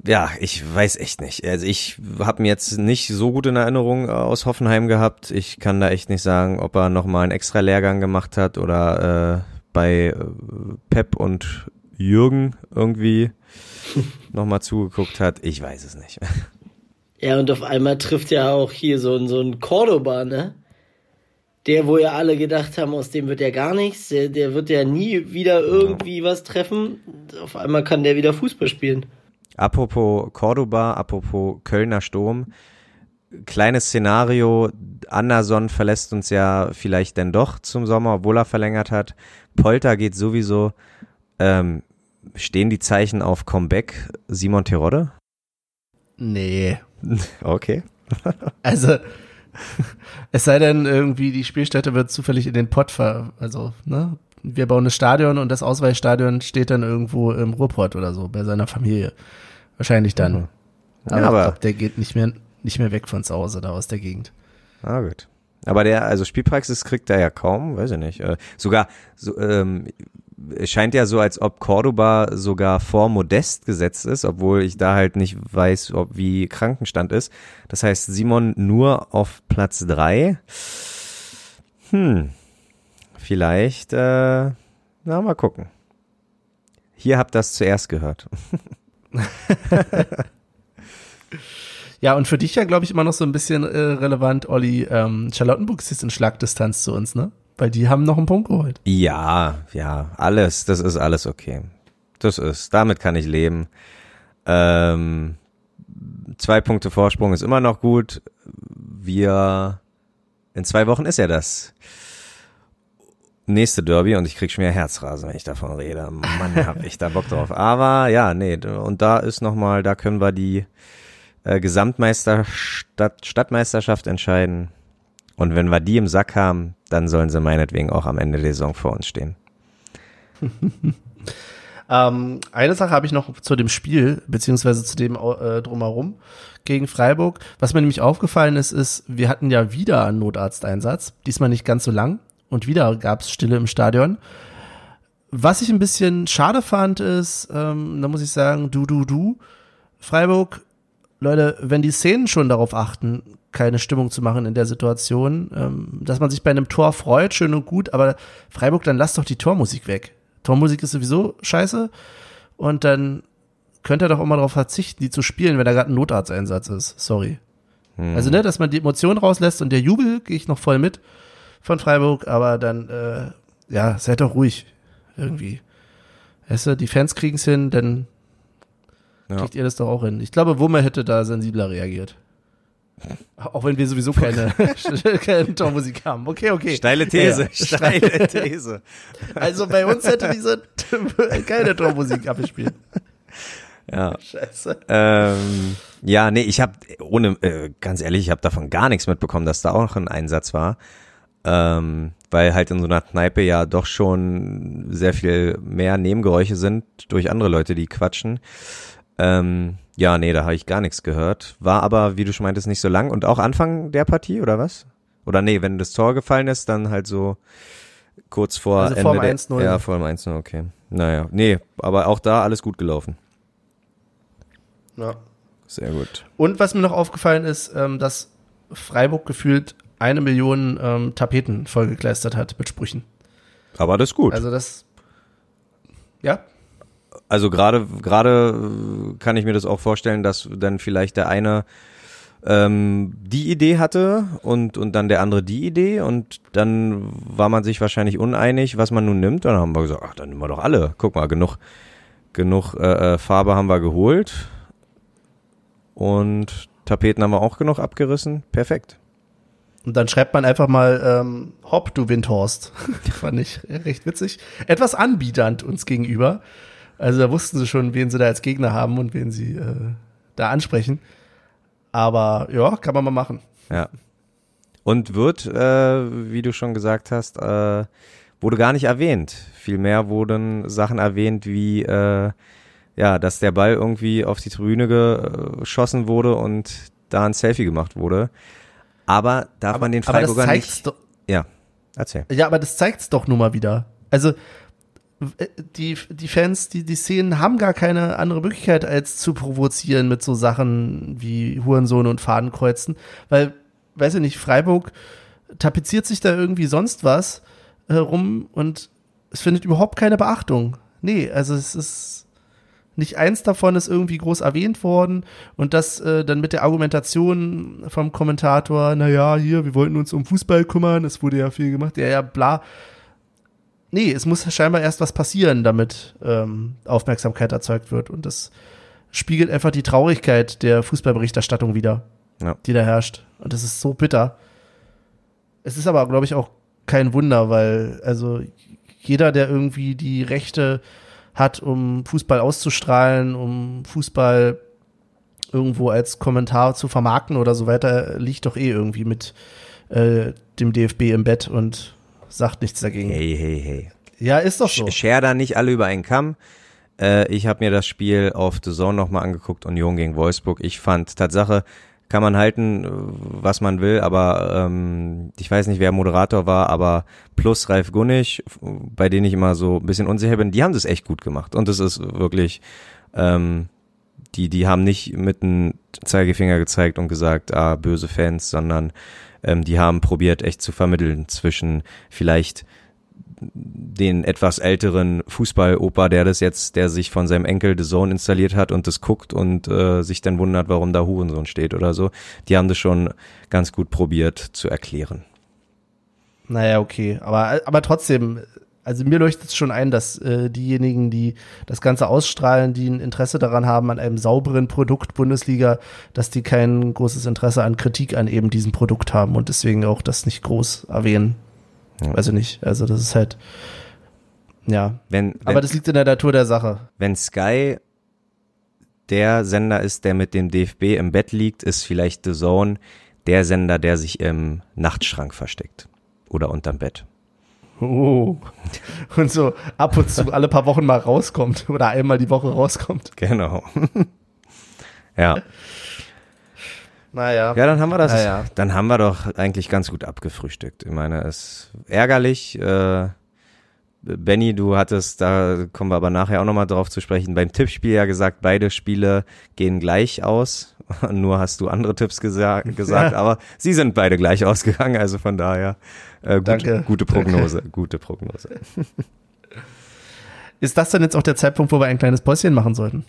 Ja, ich weiß echt nicht. Also ich habe mir jetzt nicht so gut in Erinnerung äh, aus Hoffenheim gehabt. Ich kann da echt nicht sagen, ob er nochmal einen extra Lehrgang gemacht hat oder äh, bei äh, Pep und Jürgen irgendwie <laughs> nochmal zugeguckt hat. Ich weiß es nicht. Ja, und auf einmal trifft ja auch hier so, ein so ein Cordoba, ne? Der, wo ja alle gedacht haben, aus dem wird ja gar nichts, der, der wird ja nie wieder irgendwie was treffen. Auf einmal kann der wieder Fußball spielen. Apropos Cordoba, apropos Kölner Sturm. Kleines Szenario, Anderson verlässt uns ja vielleicht denn doch zum Sommer, obwohl er verlängert hat. Polter geht sowieso. Ähm, stehen die Zeichen auf Comeback Simon Terodde? Nee. Okay. <laughs> Also, es sei denn, irgendwie die Spielstätte wird zufällig in den Pott ver, also, ne? Wir bauen ein Stadion und das Ausweichstadion steht dann irgendwo im Ruhrpott oder so, bei seiner Familie. Wahrscheinlich dann. Mhm. Aber, Ja, aber- ich glaube, der geht nicht mehr, nicht mehr weg von zu Hause, da aus der Gegend. Ah, gut. Aber der, also Spielpraxis kriegt er ja kaum, weiß ich nicht. Äh, sogar, so, ähm, es scheint ja so, als ob Cordoba sogar vor Modest gesetzt ist, obwohl ich da halt nicht weiß, ob wie Krankenstand ist. Das heißt, Simon nur auf Platz drei. Hm. Vielleicht, äh, na, mal gucken. Hier habt das zuerst gehört. <laughs> <laughs> Ja, und für dich ja, glaube ich, immer noch so ein bisschen äh, relevant, Olli, ähm, Charlottenburg ist jetzt in Schlagdistanz zu uns, ne? Weil die haben noch einen Punkt geholt. Ja, ja, alles, das ist alles okay. Das ist, damit kann ich leben. Ähm, zwei Punkte Vorsprung ist immer noch gut. Wir, in zwei Wochen ist ja das nächste Derby und ich krieg schon wieder Herzrasen, wenn ich davon rede. Mann, hab ich da Bock drauf. <laughs> Aber ja, nee, und da ist nochmal, da können wir die äh, Gesamtmeister Stadt, Stadtmeisterschaft entscheiden. Und wenn wir die im Sack haben, dann sollen sie meinetwegen auch am Ende der Saison vor uns stehen. <laughs> Ähm, eine Sache habe ich noch zu dem Spiel, beziehungsweise zu dem äh, drumherum gegen Freiburg. Was mir nämlich aufgefallen ist, ist, wir hatten ja wieder einen Notarzteinsatz, diesmal nicht ganz so lang und wieder gab es Stille im Stadion. Was ich ein bisschen schade fand, ist, ähm, da muss ich sagen, du, du, du, Freiburg, Leute, wenn die Szenen schon darauf achten, keine Stimmung zu machen in der Situation, ähm, dass man sich bei einem Tor freut, schön und gut, aber Freiburg, dann lass doch die Tormusik weg. Tormusik ist sowieso scheiße und dann könnt ihr doch auch mal darauf verzichten, die zu spielen, wenn da gerade ein Notarzteinsatz ist. Sorry. Hm. Also, ne, dass man die Emotionen rauslässt und der Jubel gehe ich noch voll mit von Freiburg, aber dann, äh, ja, seid doch ruhig. Irgendwie. Weißt du, die Fans kriegen's hin, dann Ja. kriegt ihr das doch auch hin. Ich glaube, Wumme hätte da sensibler reagiert. Auch wenn wir sowieso keine, <laughs> <laughs> keine Tormusik haben. Okay, okay. Steile These, Ja, ja. steile <laughs> These. Also bei uns hätte diese keine Tormusik abgespielt. Ja. Scheiße. Ähm, ja, nee, ich habe ohne, äh, ganz ehrlich, ich habe davon gar nichts mitbekommen, dass da auch noch ein Einsatz war. Ähm, weil halt in so einer Kneipe ja doch schon sehr viel mehr Nebengeräusche sind durch andere Leute, die quatschen. Ähm, ja, nee, da habe ich gar nichts gehört. War aber, wie du schon meintest, nicht so lang. Und auch Anfang der Partie, oder was? Oder nee, wenn das Tor gefallen ist, dann halt so kurz vor Also Ende vor dem der, 1-0. Ja, vor dem 1-0, okay. Naja, nee, aber auch da alles gut gelaufen. Ja. Sehr gut. Und was mir noch aufgefallen ist, ähm, dass Freiburg gefühlt eine Million ähm, Tapeten vollgekleistert hat mit Sprüchen. Aber das ist gut. Also das, ja, gerade gerade äh, kann ich mir das auch vorstellen, dass dann vielleicht der eine ähm, die Idee hatte und und dann der andere die Idee und dann war man sich wahrscheinlich uneinig, was man nun nimmt. Dann haben wir gesagt, ach, dann nehmen wir doch alle. Guck mal, genug genug äh, äh, Farbe haben wir geholt und Tapeten haben wir auch genug abgerissen. Perfekt. Und dann schreibt man einfach mal ähm, Hopp, du Windhorst. <laughs> Fand ich recht witzig. Etwas anbiedernd uns gegenüber. Also da wussten sie schon, wen sie da als Gegner haben und wen sie äh, da ansprechen. Aber ja, kann man mal machen. Ja. Und wird, äh, wie du schon gesagt hast, äh, wurde gar nicht erwähnt. Vielmehr wurden Sachen erwähnt wie, äh, ja, dass der Ball irgendwie auf die Tribüne geschossen wurde und da ein Selfie gemacht wurde. Aber darf man den aber das Freiburger nicht. doch, Ja, erzähl. ja, aber das zeigt's doch nun mal wieder. Also die, die Fans, die, die Szenen haben gar keine andere Möglichkeit, als zu provozieren mit so Sachen wie Hurensohn und Fadenkreuzen. Weil, weiß ich nicht, Freiburg tapeziert sich da irgendwie sonst was herum und es findet überhaupt keine Beachtung. Nee, also es ist nicht eins davon ist irgendwie groß erwähnt worden und das äh, dann mit der Argumentation vom Kommentator, naja, hier, wir wollten uns um Fußball kümmern, es wurde ja viel gemacht, ja, ja, bla. Nee, es muss scheinbar erst was passieren, damit ähm, Aufmerksamkeit erzeugt wird und das spiegelt einfach die Traurigkeit der Fußballberichterstattung wieder, Ja. die da herrscht und das ist so bitter. Es ist aber, glaube ich, auch kein Wunder, weil also jeder, der irgendwie die Rechte hat, um Fußball auszustrahlen, um Fußball irgendwo als Kommentar zu vermarkten oder so weiter, liegt doch eh irgendwie mit äh, dem DFB im Bett und sagt nichts dagegen. Hey, hey, hey. Ja, ist doch so. Scher da nicht alle über einen Kamm. Äh, ich habe mir das Spiel auf The Zone nochmal angeguckt, Union gegen Wolfsburg. Ich fand, Tatsache, kann man halten, was man will, aber ähm, ich weiß nicht, wer Moderator war, aber plus Ralf Gunnig, bei denen ich immer so ein bisschen unsicher bin, die haben das echt gut gemacht. Und es ist wirklich, ähm, die, die haben nicht mit einem Zeigefinger gezeigt und gesagt, ah, böse Fans, sondern ähm, die haben probiert, echt zu vermitteln zwischen vielleicht den etwas älteren Fußballoper, der das jetzt, der sich von seinem Enkel The Zone installiert hat und das guckt und äh, sich dann wundert, warum da Hurensohn steht oder so. Die haben das schon ganz gut probiert zu erklären. Naja, okay. Aber, aber trotzdem, also mir leuchtet es schon ein, dass äh, diejenigen, die das Ganze ausstrahlen, die ein Interesse daran haben, an einem sauberen Produkt Bundesliga, dass die kein großes Interesse an Kritik an eben diesem Produkt haben und deswegen auch das nicht groß erwähnen. Ja. Also nicht. Also das ist halt, ja. Wenn, wenn, Aber das liegt in der Natur der Sache. Wenn Sky der Sender ist, der mit dem DFB im Bett liegt, ist vielleicht The Zone der Sender, der sich im Nachtschrank versteckt. Oder unterm Bett. Oh. Und so ab und zu alle paar Wochen mal rauskommt oder einmal die Woche rauskommt. Genau. ja. Naja. Ja, dann haben wir das. Naja. Dann haben wir doch eigentlich ganz gut abgefrühstückt. Ich meine, es ist ärgerlich. Äh, Benny, du hattest, da kommen wir aber nachher auch nochmal drauf zu sprechen, beim Tippspiel ja gesagt, beide Spiele gehen gleich aus. <laughs> Nur hast du andere Tipps gesa gesagt, ja. <laughs> aber sie sind beide gleich ausgegangen, also von daher äh, gut, Danke. gute Prognose, Danke. gute Prognose. <laughs> Ist das dann jetzt auch der Zeitpunkt, wo wir ein kleines Päuschen machen sollten?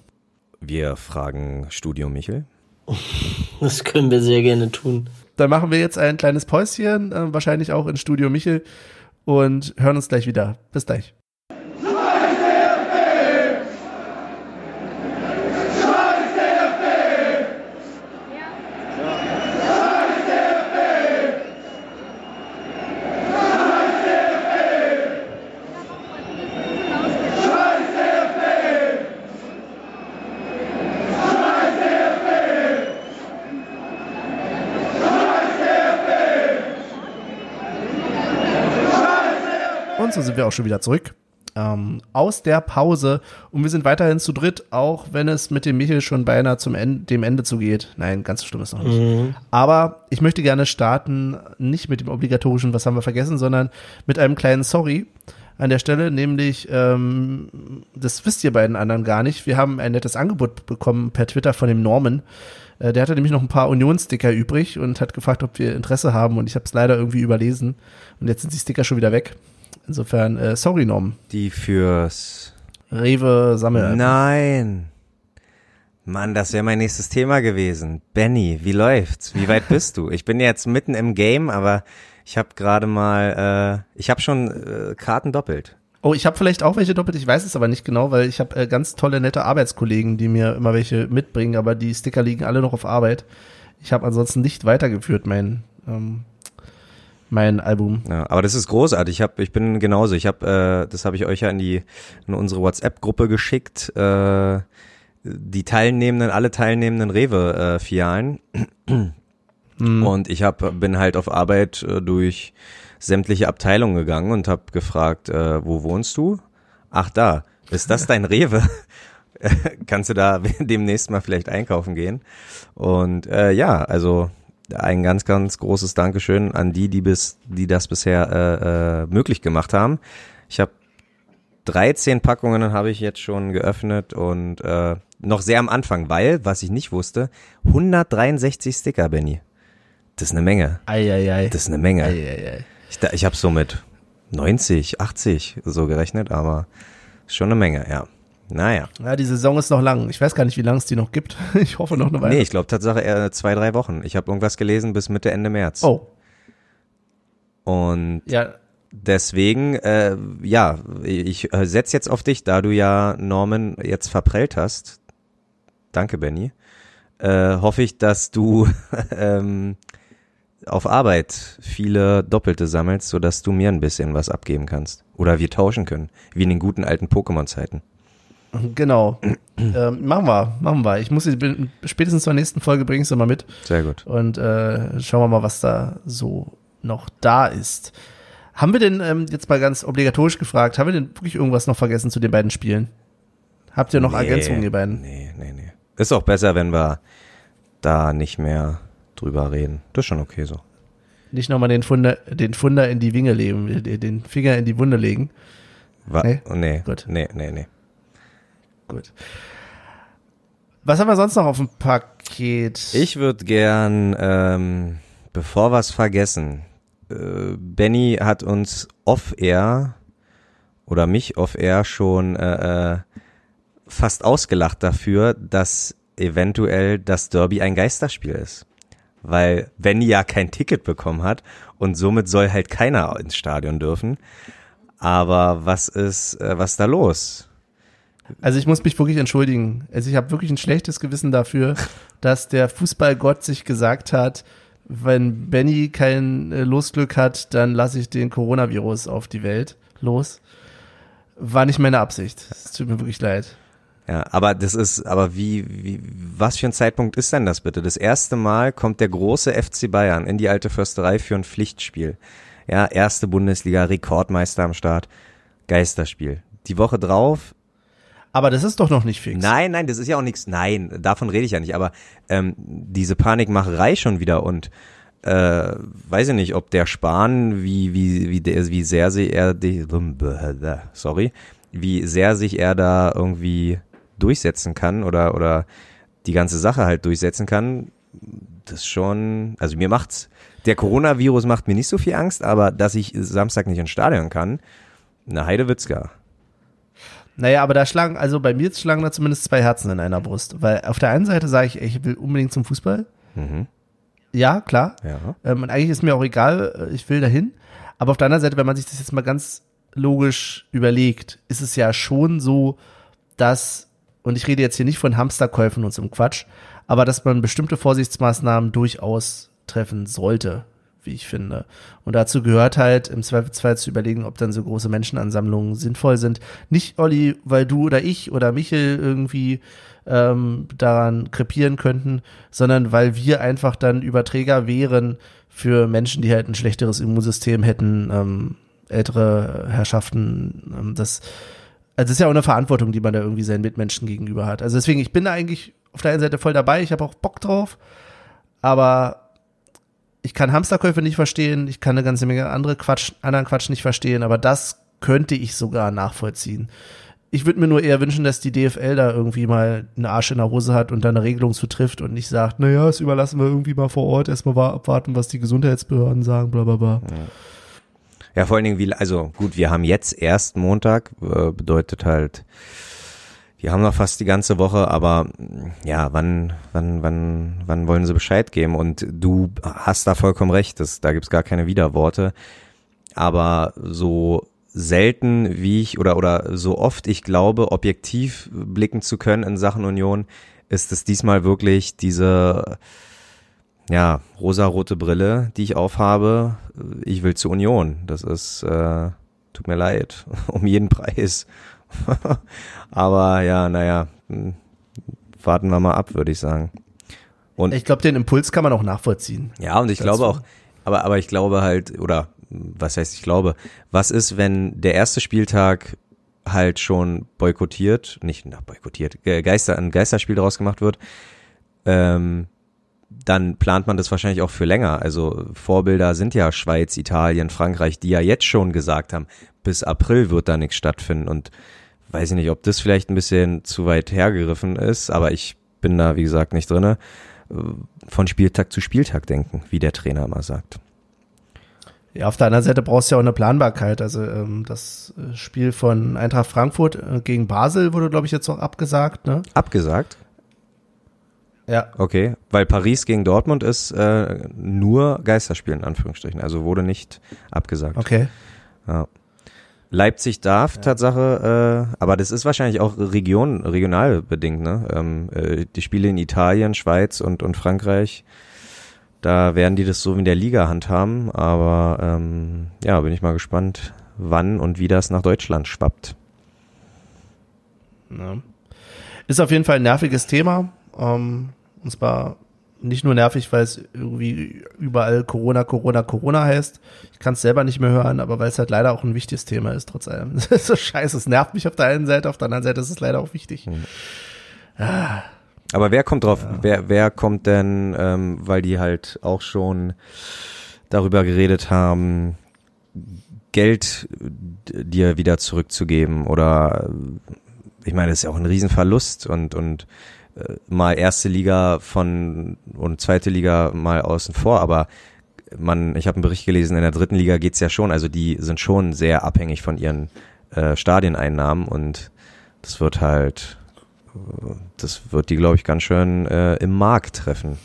Wir fragen Studio Michel. <laughs> Das können wir sehr gerne tun. Dann machen wir jetzt ein kleines Päuschen, äh, wahrscheinlich auch in Studio Michel und hören uns gleich wieder. Bis gleich. Auch schon wieder zurück ähm, aus der Pause. Und wir sind weiterhin zu dritt, auch wenn es mit dem Michel schon beinahe zum Ende, dem Ende zugeht. Nein, ganz so schlimm ist noch nicht. Mhm. Aber ich möchte gerne starten, nicht mit dem obligatorischen, was haben wir vergessen, sondern mit einem kleinen Sorry an der Stelle, nämlich, ähm, das wisst ihr beiden anderen gar nicht. Wir haben ein nettes Angebot bekommen per Twitter von dem Norman. Äh, der hatte nämlich noch ein paar Union-Sticker übrig und hat gefragt, ob wir Interesse haben und ich habe es leider irgendwie überlesen. Und jetzt sind die Sticker schon wieder weg. Insofern, äh, sorry, Norm. Die fürs Rewe Sammel. Nein. Mann, das wäre mein nächstes Thema gewesen. Benny, wie läuft's? Wie weit <laughs> bist du? Ich bin jetzt mitten im Game, aber ich habe gerade mal, äh, ich habe schon äh, Karten doppelt. Oh, ich habe vielleicht auch welche doppelt, ich weiß es aber nicht genau, weil ich habe äh, ganz tolle, nette Arbeitskollegen, die mir immer welche mitbringen, aber die Sticker liegen alle noch auf Arbeit. Ich habe ansonsten nicht weitergeführt, mein ähm, mein Album. Ja, aber das ist großartig. Ich hab, ich bin genauso. Ich habe, äh, das habe ich euch ja in die in unsere WhatsApp-Gruppe geschickt. Äh, die teilnehmenden, alle teilnehmenden Rewe-Filialen. Mhm. Und ich hab, bin halt auf Arbeit äh, durch sämtliche Abteilungen gegangen und habe gefragt, äh, wo wohnst du? Ach da, ist das dein Rewe? <laughs> Kannst du da <laughs> demnächst mal vielleicht einkaufen gehen? Und äh, ja, also ein ganz, ganz großes Dankeschön an die, die bis, die das bisher äh, äh, möglich gemacht haben. Ich habe 13 Packungen habe ich jetzt schon geöffnet und äh, noch sehr am Anfang, weil, was ich nicht wusste, 163 Sticker, Benny. Das ist eine Menge. Eieiei. Das ist eine Menge. Ei, ei, ei. Ich, ich habe so mit 90, 80 so gerechnet, aber schon eine Menge, ja. Naja. Ja, die Saison ist noch lang. Ich weiß gar nicht, wie lange es die noch gibt. <laughs> Ich hoffe noch eine Weile. Nee, ich glaube Tatsache eher zwei, drei Wochen. Ich habe irgendwas gelesen bis Mitte, Ende März. Oh. Und ja. deswegen, äh, ja, ich äh, setz jetzt auf dich, da du ja Norman jetzt verprellt hast. Danke, Benny. Äh, hoffe ich, dass du <laughs> ähm, auf Arbeit viele Doppelte sammelst, sodass du mir ein bisschen was abgeben kannst. Oder wir tauschen können, wie in den guten alten Pokémon-Zeiten. Genau. ähm, machen wir, machen wir. Ich muss sie spätestens zur nächsten Folge bringen sie mal mit. Sehr gut. Und äh, schauen wir mal, was da so noch da ist. Haben wir denn ähm, jetzt mal ganz obligatorisch gefragt, haben wir denn wirklich irgendwas noch vergessen zu den beiden Spielen? Habt ihr noch Nee, Ergänzungen, ihr beiden? Nee, nee, nee. Ist auch besser, wenn wir da nicht mehr drüber reden. Das ist schon okay so. Nicht nochmal den Funder, den Funder in die Winge legen, den Finger in die Wunde legen. Wa Nee? nee, nee, Gut. nee, nee, nee. Gut. Was haben wir sonst noch auf dem Paket? Ich würde gern, ähm, bevor wir es vergessen, äh, Benny hat uns off-air oder mich off-air schon äh, äh, fast ausgelacht dafür, dass eventuell das Derby ein Geisterspiel ist. Weil Benny ja kein Ticket bekommen hat und somit soll halt keiner ins Stadion dürfen. Aber was ist, äh, was ist da los? Also ich muss mich wirklich entschuldigen. Also ich habe wirklich ein schlechtes Gewissen dafür, dass der Fußballgott sich gesagt hat, wenn Benny kein äh, Losglück hat, dann lasse ich den Coronavirus auf die Welt los. War nicht meine Absicht. Es tut mir wirklich leid. Ja, aber das ist, aber wie, wie, was für ein Zeitpunkt ist denn das bitte? Das erste Mal kommt der große FC Bayern in die alte Försterei für ein Pflichtspiel. Ja, erste Bundesliga, Rekordmeister am Start, Geisterspiel. Die Woche drauf, Aber das ist doch noch nicht fix. nein, nein, das ist ja auch nichts, nein, davon rede ich ja nicht, aber ähm, diese Panikmacherei schon wieder und äh, weiß ich nicht, ob der Spahn, wie, wie, wie, der, wie sehr sich er, sorry, wie sehr sich er da irgendwie durchsetzen kann oder, oder die ganze Sache halt durchsetzen kann, das schon, also mir macht's, der Coronavirus macht mir nicht so viel Angst, aber dass ich Samstag nicht ins Stadion kann, na Heidewitzka. Naja, aber da schlagen, also bei mir schlagen da zumindest zwei Herzen in einer Brust. Weil auf der einen Seite sage ich, ey, ich will unbedingt zum Fußball. Mhm. Ja, klar. Ja. Ähm, und eigentlich ist mir auch egal, äh, ich will dahin. Aber auf der anderen Seite, wenn man sich das jetzt mal ganz logisch überlegt, ist es ja schon so, dass, und ich rede jetzt hier nicht von Hamsterkäufen und so Quatsch, aber dass man bestimmte Vorsichtsmaßnahmen durchaus treffen sollte, wie ich finde. Und dazu gehört halt im Zweifelsfall zu überlegen, ob dann so große Menschenansammlungen sinnvoll sind. Nicht, Olli, weil du oder ich oder Michel irgendwie ähm, daran krepieren könnten, sondern weil wir einfach dann Überträger wären für Menschen, die halt ein schlechteres Immunsystem hätten, ähm, ältere Herrschaften. Ähm, das, also das ist ja auch eine Verantwortung, die man da irgendwie seinen Mitmenschen gegenüber hat. Also deswegen, ich bin da eigentlich auf der einen Seite voll dabei, ich habe auch Bock drauf, aber ich kann Hamsterkäufe nicht verstehen, ich kann eine ganze Menge andere Quatsch, anderen Quatsch nicht verstehen, aber das könnte ich sogar nachvollziehen. Ich würde mir nur eher wünschen, dass die DFL da irgendwie mal einen Arsch in der Hose hat und da eine Regelung zu trifft und nicht sagt, naja, das überlassen wir irgendwie mal vor Ort, erstmal wa- abwarten, was die Gesundheitsbehörden sagen, bla bla bla. Ja, vor allen Dingen, wie, also gut, wir haben jetzt erst Montag, äh, bedeutet halt, wir haben noch fast die ganze Woche, aber ja, wann, wann, wann, wann wollen sie Bescheid geben? Und du hast da vollkommen recht, das, da gibt's gar keine Widerworte. Aber so selten wie ich oder oder so oft ich glaube, objektiv blicken zu können in Sachen Union, ist es diesmal wirklich diese ja, rosarote Brille, die ich aufhabe. Ich will zur Union. Das ist, äh, tut mir leid, <laughs> um jeden Preis. <laughs> Aber ja, naja, hm, warten wir mal ab, würde ich sagen. Und Ich glaube, den Impuls kann man auch nachvollziehen. ja, und ich Dazu. glaube auch, aber, aber ich glaube halt, oder was heißt ich glaube, was ist, wenn der erste Spieltag halt schon boykottiert, nicht nach boykottiert, Geister, ein Geisterspiel draus gemacht wird, ähm, dann plant man das wahrscheinlich auch für länger. Also Vorbilder sind ja Schweiz, Italien, Frankreich, die ja jetzt schon gesagt haben, bis April wird da nichts stattfinden. Und weiß ich nicht, ob das vielleicht ein bisschen zu weit hergegriffen ist, aber ich bin da, wie gesagt, nicht drinne. Äh, Von Spieltag zu Spieltag denken, wie der Trainer immer sagt. Ja, auf der anderen Seite brauchst du ja auch eine Planbarkeit. Also ähm, das äh, Spiel von Eintracht Frankfurt äh, gegen Basel wurde, glaube ich, jetzt auch abgesagt, ne? Abgesagt? Ja. Okay, weil Paris gegen Dortmund ist äh, nur Geisterspiel in Anführungsstrichen, also wurde nicht abgesagt. Okay. Ja. Leipzig darf Tatsache, äh, aber das ist wahrscheinlich auch Region, regional bedingt, ne? Ähm, äh, die Spiele in Italien, Schweiz und, und Frankreich, da werden die das so wie in der Liga handhaben, aber ähm, ja, bin ich mal gespannt, wann und wie das nach Deutschland schwappt. Ja. Ist auf jeden Fall ein nerviges Thema. Ähm, und zwar nicht nur nervig, weil es irgendwie überall Corona, Corona, Corona heißt. Ich kann es selber nicht mehr hören, aber weil es halt leider auch ein wichtiges Thema ist, trotz allem. <laughs> Das ist so scheiße. Es nervt mich auf der einen Seite, auf der anderen Seite ist es leider auch wichtig. Mhm. Ah. Aber wer kommt drauf? Ja. Wer, wer kommt denn, ähm, weil die halt auch schon darüber geredet haben, Geld dir wieder zurückzugeben oder ich meine, das ist ja auch ein Riesenverlust und, und äh, mal erste Liga von und zweite Liga mal außen vor, aber man, ich habe einen Bericht gelesen, in der dritten Liga geht's ja schon, also die sind schon sehr abhängig von ihren äh, Stadieneinnahmen und das wird halt, das wird die, glaube ich, ganz schön äh, im Markt treffen.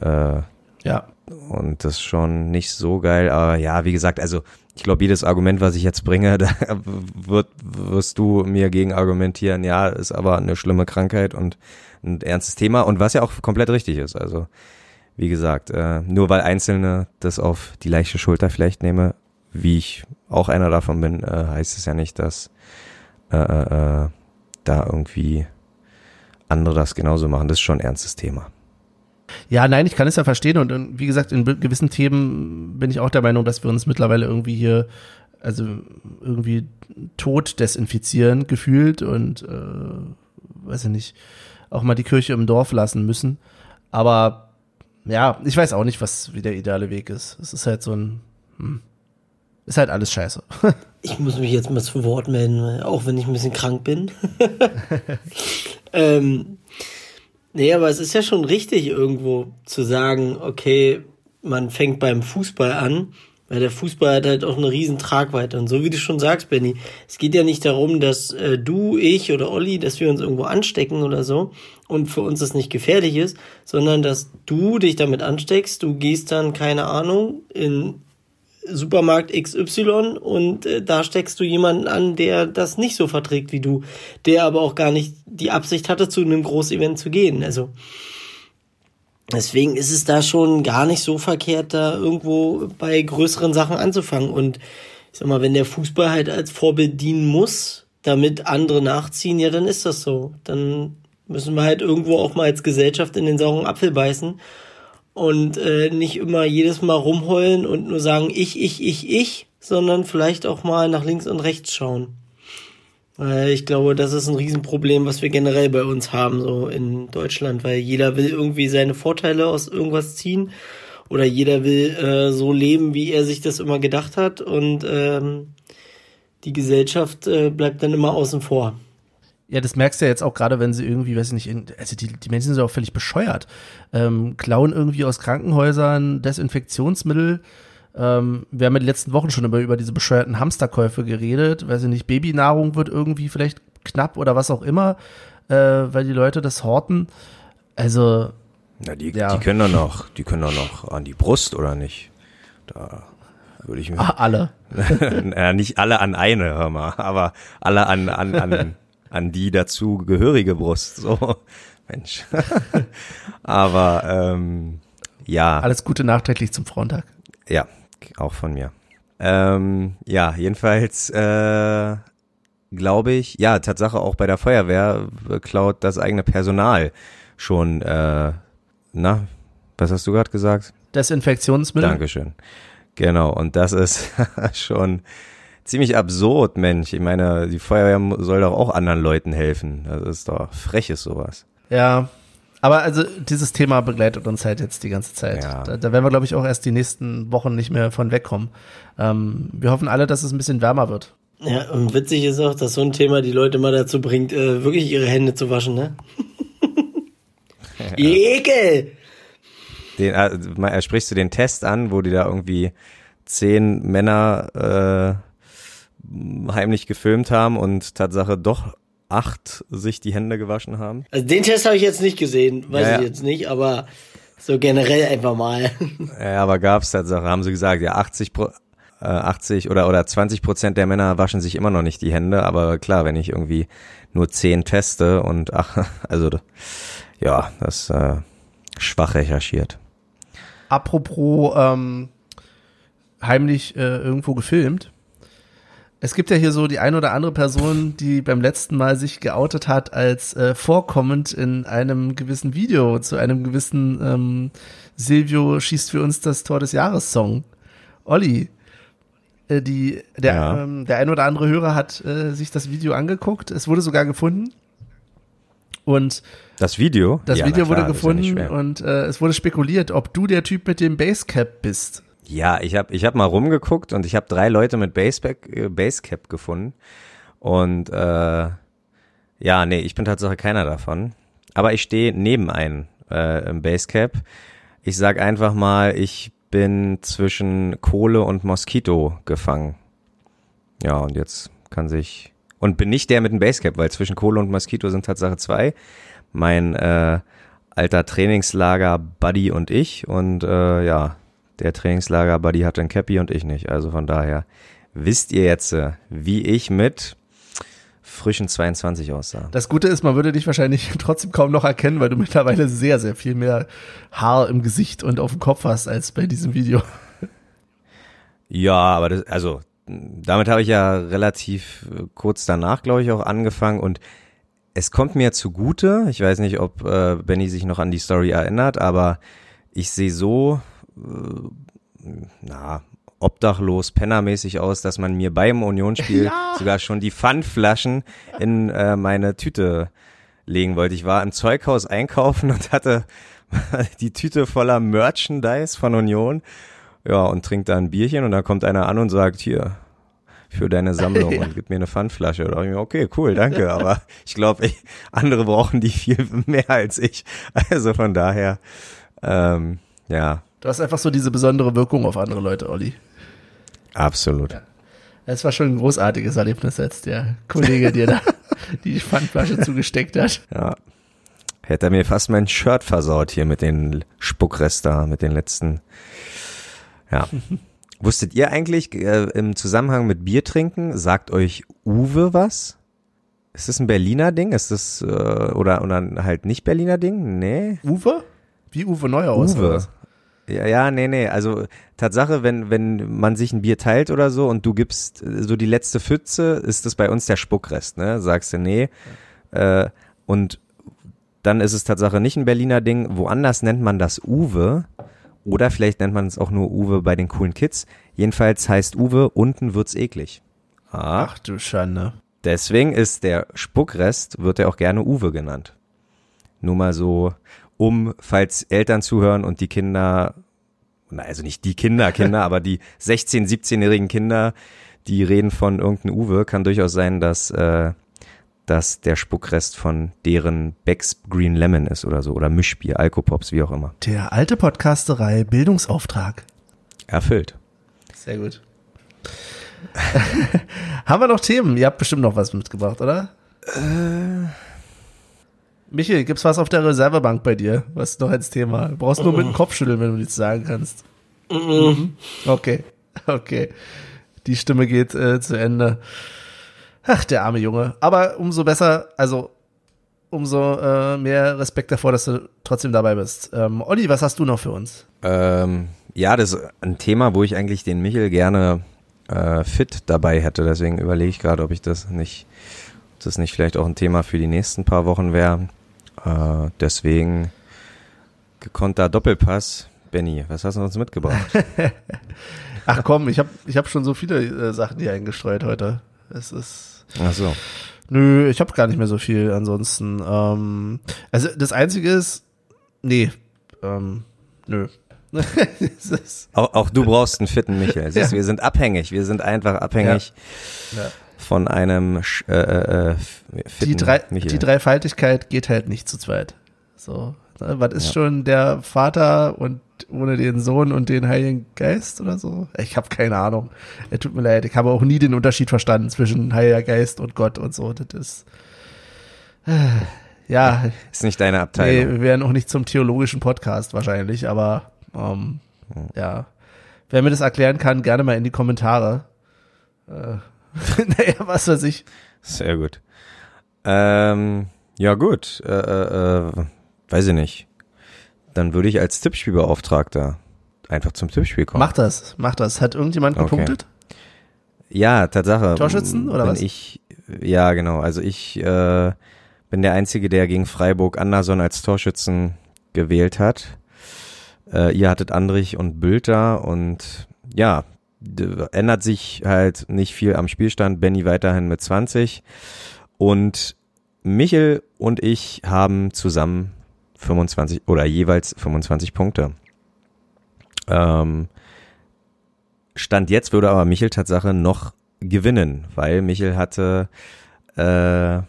Äh, ja. Und das ist schon nicht so geil, aber ja, wie gesagt, also ich glaube, jedes Argument, was ich jetzt bringe, <laughs> da wird, wirst du mir gegen argumentieren, ja, ist aber eine schlimme Krankheit und ein ernstes Thema und was ja auch komplett richtig ist. Also, wie gesagt, äh, nur weil Einzelne das auf die leichte Schulter vielleicht nehme, wie ich auch einer davon bin, äh, heißt es ja nicht, dass äh, äh, äh da irgendwie andere das genauso machen. Das ist schon ein ernstes Thema. Ja, nein, ich kann es ja verstehen und, wie gesagt, in gewissen Themen bin ich auch der Meinung, dass wir uns mittlerweile irgendwie hier, also irgendwie tot desinfizieren gefühlt und äh, weiß ich nicht, auch mal die Kirche im Dorf lassen müssen. Aber ja, ich weiß auch nicht, was wie der ideale Weg ist. Es ist halt so ein, hm, ist halt alles scheiße. <laughs> ich muss mich jetzt mal zu Wort melden, auch wenn ich ein bisschen krank bin. <laughs> ähm, Nee, aber es ist ja schon richtig irgendwo zu sagen, okay, man fängt beim Fußball an, weil der Fußball hat halt auch eine riesen Tragweite. Und so wie du schon sagst, Benny, es geht ja nicht darum, dass äh, du, ich oder Olli, dass wir uns irgendwo anstecken oder so und für uns das nicht gefährlich ist, sondern dass du dich damit ansteckst, du gehst dann, keine Ahnung, in Supermarkt XY und äh, da steckst du jemanden an, der das nicht so verträgt wie du, der aber auch gar nicht die Absicht hatte, zu einem Großevent zu gehen. Also deswegen ist es da schon gar nicht so verkehrt, da irgendwo bei größeren Sachen anzufangen. Und ich sag mal, wenn der Fußball halt als Vorbild dienen muss, damit andere nachziehen, ja, dann ist das so. Dann müssen wir halt irgendwo auch mal als Gesellschaft in den sauren Apfel beißen und äh, nicht immer jedes Mal rumheulen und nur sagen ich, ich, ich, ich, sondern vielleicht auch mal nach links und rechts schauen. Weil ich glaube, das ist ein Riesenproblem, was wir generell bei uns haben, so in Deutschland, weil jeder will irgendwie seine Vorteile aus irgendwas ziehen oder jeder will äh, so leben, wie er sich das immer gedacht hat und ähm, die Gesellschaft äh, bleibt dann immer außen vor. Ja, das merkst du ja jetzt auch gerade, wenn sie irgendwie, weiß ich nicht, also die, die Menschen sind auch völlig bescheuert. Ähm, klauen irgendwie aus Krankenhäusern Desinfektionsmittel. Ähm, wir haben in den letzten Wochen schon über, über diese bescheuerten Hamsterkäufe geredet. Weiß ich nicht, Babynahrung wird irgendwie vielleicht knapp oder was auch immer, äh, weil die Leute das horten. Also. Na, die, ja. die können doch noch, die können doch noch an die Brust, oder nicht? Da würde ich mir. Ah, alle. <laughs> ja, nicht alle an eine, hör mal, aber alle an, an, an <laughs> an die dazu gehörige Brust. So, <laughs> Mensch. <laughs> Aber ähm, ja. Alles Gute nachträglich zum Frauentag. Ja, auch von mir. Ähm, ja, jedenfalls äh, glaube ich, ja, Tatsache auch bei der Feuerwehr klaut das eigene Personal schon, äh, na, was hast du gerade gesagt? Desinfektionsmittel. Dankeschön. Genau, und das ist <laughs> schon ziemlich absurd, Mensch. Ich meine, die Feuerwehr soll doch auch anderen Leuten helfen. Das ist doch freches sowas. Ja, aber also dieses Thema begleitet uns halt jetzt die ganze Zeit. Ja. Da, da werden wir, glaube ich, auch erst die nächsten Wochen nicht mehr von wegkommen. Ähm, wir hoffen alle, dass es ein bisschen wärmer wird. Ja, und witzig ist auch, dass so ein Thema die Leute mal dazu bringt, äh, wirklich ihre Hände zu waschen, ne? <laughs> ja. Ekel! Den, äh, sprichst du den Test an, wo die da irgendwie zehn Männer äh, heimlich gefilmt haben und Tatsache doch acht sich die Hände gewaschen haben? Also den Test habe ich jetzt nicht gesehen, weiß ja, ja. ich jetzt nicht, aber so generell einfach mal. <laughs> Ja, aber gab's Tatsache, haben sie gesagt, ja 80 Pro, äh, 80 oder oder 20 Prozent der Männer waschen sich immer noch nicht die Hände, aber klar, wenn ich irgendwie nur zehn teste und <laughs> ach, also ja, das äh, schwach recherchiert. Apropos ähm, heimlich äh, irgendwo gefilmt Es gibt ja hier so die ein oder andere Person, die beim letzten Mal sich geoutet hat als äh, vorkommend in einem gewissen Video zu einem gewissen ähm, Silvio schießt für uns das Tor des Jahres Song. Olli, äh, die, der, Ja. ähm, der ein oder andere Hörer hat äh, sich das Video angeguckt. Es wurde sogar gefunden. Und Das Video? das Ja, Video klar, wurde ja gefunden schwer. und äh, es wurde spekuliert, ob du der Typ mit dem Basecap bist. Ja, ich habe ich hab mal rumgeguckt und ich habe drei Leute mit Baseback, äh, Basecap gefunden. Und äh, ja, nee, ich bin tatsächlich keiner davon. Aber ich stehe neben einem äh, im Basecap. Ich sag einfach mal, ich bin zwischen Kohle und Moskito gefangen. Ja, und jetzt kann sich. Und bin nicht der mit dem Basecap, weil zwischen Kohle und Moskito sind Tatsache zwei. Mein äh, alter Trainingslager-Buddy und ich. Und äh, ja, der Trainingslager-Buddy hat ein Cappy und ich nicht. Also von daher wisst ihr jetzt, äh, wie ich mit frischen 22 aussah. Das Gute ist, man würde dich wahrscheinlich <laughs> trotzdem kaum noch erkennen, weil du mittlerweile sehr, sehr viel mehr Haar im Gesicht und auf dem Kopf hast als bei diesem Video. Ja, aber das, also damit habe ich ja relativ äh, kurz danach, glaube ich, auch angefangen und es kommt mir zugute. Ich weiß nicht, ob äh, Benny sich noch an die Story erinnert, aber ich sehe so, äh, na, obdachlos, pennermäßig aus, dass man mir beim Unionsspiel <laughs> Ja. sogar schon die Pfandflaschen in äh, meine Tüte legen wollte. Ich war im Zeughaus einkaufen und hatte <laughs> die Tüte voller Merchandise von Union. Ja, und trinkt da ein Bierchen und dann kommt einer an und sagt, hier, für deine Sammlung <laughs> Ja. und gibt mir eine Pfandflasche. Da dachte ich mir, okay, cool, danke. Aber ich glaube, andere brauchen die viel mehr als ich. Also von daher, ähm, ja, Du hast einfach so diese besondere Wirkung auf andere Leute, Olli. absolut. Es war schon ein großartiges Erlebnis, als der Kollege dir da <laughs> die Pfandflasche zugesteckt hat. Ja. Hätte er mir fast mein Shirt versaut hier mit den Spuckrest da, mit den letzten. Ja. <laughs> Wusstet ihr eigentlich äh, im Zusammenhang mit Bier trinken, sagt euch Uwe was? Ist das ein Berliner Ding? Ist das, äh, oder, oder halt nicht Berliner Ding? Nee. Uwe? Wie Uwe Neuhaus? Uwe. Ja, ja, nee, nee. Also Tatsache, wenn, wenn man sich ein Bier teilt oder so und du gibst äh, so die letzte Pfütze, ist das bei uns der Spuckrest, ne? Sagst du nee. Äh, und dann ist es Tatsache nicht ein Berliner Ding. Woanders nennt man das Uwe. Oder vielleicht nennt man es auch nur Uwe bei den coolen Kids. Jedenfalls heißt Uwe, unten wird's eklig. Ah, Ach du Schande. Deswegen ist der Spuckrest, wird er auch gerne Uwe genannt. Nur mal so, um, falls Eltern zuhören und die Kinder, na, also nicht die Kinder, Kinder, aber die 16-, 17-jährigen Kinder, die reden von irgendeinem Uwe, kann durchaus sein, dass, äh, dass der Spuckrest von deren Becks Green Lemon ist oder so, oder Mischbier, Alkopops, wie auch immer. Der alte Podcasterei Bildungsauftrag. Erfüllt. Sehr gut. <laughs> Haben wir noch Themen? Ihr habt bestimmt noch was mitgebracht, oder? Äh. Michael, gibt's was auf der Reservebank bei dir? Was ist noch als Thema? Du brauchst nur mit dem Kopf schütteln, wenn du nichts sagen kannst. Okay, <laughs> okay. Die Stimme geht äh, zu Ende. Ach, der arme Junge. Aber umso besser, also umso äh, mehr Respekt davor, dass du trotzdem dabei bist. Ähm, Olli, was hast du noch für uns? Ähm, ja, das ist ein Thema, wo ich eigentlich den Michel gerne äh, fit dabei hätte. Deswegen überlege ich gerade, ob ich das nicht, ob das nicht vielleicht auch ein Thema für die nächsten paar Wochen wäre. Äh, deswegen gekonnter Doppelpass. Benny, was hast du uns mitgebracht? <laughs> Ach komm, ich habe ich hab schon so viele äh, Sachen hier eingestreut heute. Es ist. Ach so. Nö, ich habe gar nicht mehr so viel ansonsten. Ähm, also das Einzige ist. Nee. Ähm, nö. <laughs> Auch, auch du brauchst einen fitten Michel. <laughs> Siehst, Ja. Wir sind abhängig. Wir sind einfach abhängig Ja. Von einem sch- äh, äh, äh, fitten die, drei, die Dreifaltigkeit geht halt nicht zu zweit. So. Ne, was ist Ja. schon der Vater und ohne den Sohn und den Heiligen Geist oder so? Ich habe keine Ahnung. Es tut mir leid. Ich habe auch nie den Unterschied verstanden zwischen Heiliger Geist und Gott und so. Das ist. Äh, ja, Ist nicht deine nee, Abteilung. wir werden auch nicht zum theologischen Podcast wahrscheinlich, aber ähm, ja. Wer mir das erklären kann, gerne mal in die Kommentare. Äh, <laughs> naja, was weiß ich. Sehr gut. Ähm, ja gut, äh, äh, äh, weiß ich nicht. Dann würde ich als Tippspielbeauftragter einfach zum Tippspiel kommen. Mach das, mach das. Hat irgendjemand Okay. gepunktet? Ja, Tatsache. Torschützen, oder bin was? Ich, ja, genau. Also ich äh, bin der Einzige, der gegen Freiburg Anderson als Torschützen gewählt hat. Äh, ihr hattet Andrich und Bülter und ja, ändert sich halt nicht viel am Spielstand. Benny weiterhin mit 20 und Michel und ich haben zusammen 25 oder jeweils 25 Punkte. Ähm, Stand jetzt würde aber Michel Tatsache noch gewinnen, weil Michel hatte äh,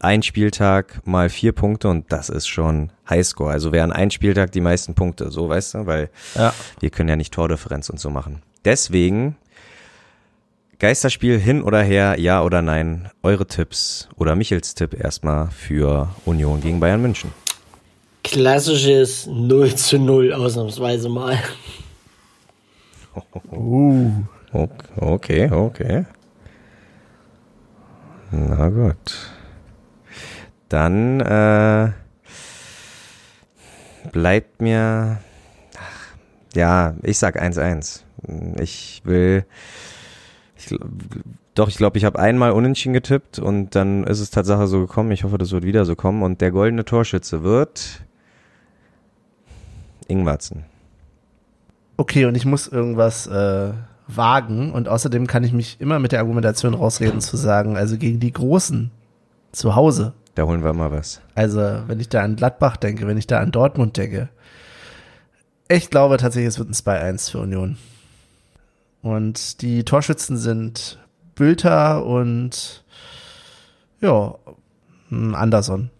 ein Spieltag mal vier Punkte und das ist schon Highscore. Also wären ein Spieltag die meisten Punkte, so weißt du, weil Ja. wir können ja nicht Tordifferenz und so machen. Deswegen Geisterspiel hin oder her, ja oder nein, eure Tipps oder Michels Tipp erstmal für Union gegen Bayern München. Klassisches 0 zu 0 ausnahmsweise mal. Uh. Okay, okay. Na gut. Dann äh, bleibt mir. Ach, ja, ich sag 1-1. Ich will. Ich, doch, ich glaube, ich habe einmal unentschieden getippt und dann ist es Tatsache so gekommen. Ich hoffe, das wird wieder so kommen. Und der goldene Torschütze wird Ingwarzen. Okay, und ich muss irgendwas äh, wagen und außerdem kann ich mich immer mit der Argumentation rausreden zu sagen, also gegen die Großen zu Hause. Da holen wir mal was. Also, wenn ich da an Gladbach denke, wenn ich da an Dortmund denke. Ich glaube tatsächlich, es wird ein 2-1 für Union. Und die Torschützen sind Bülter und ja, Anderson.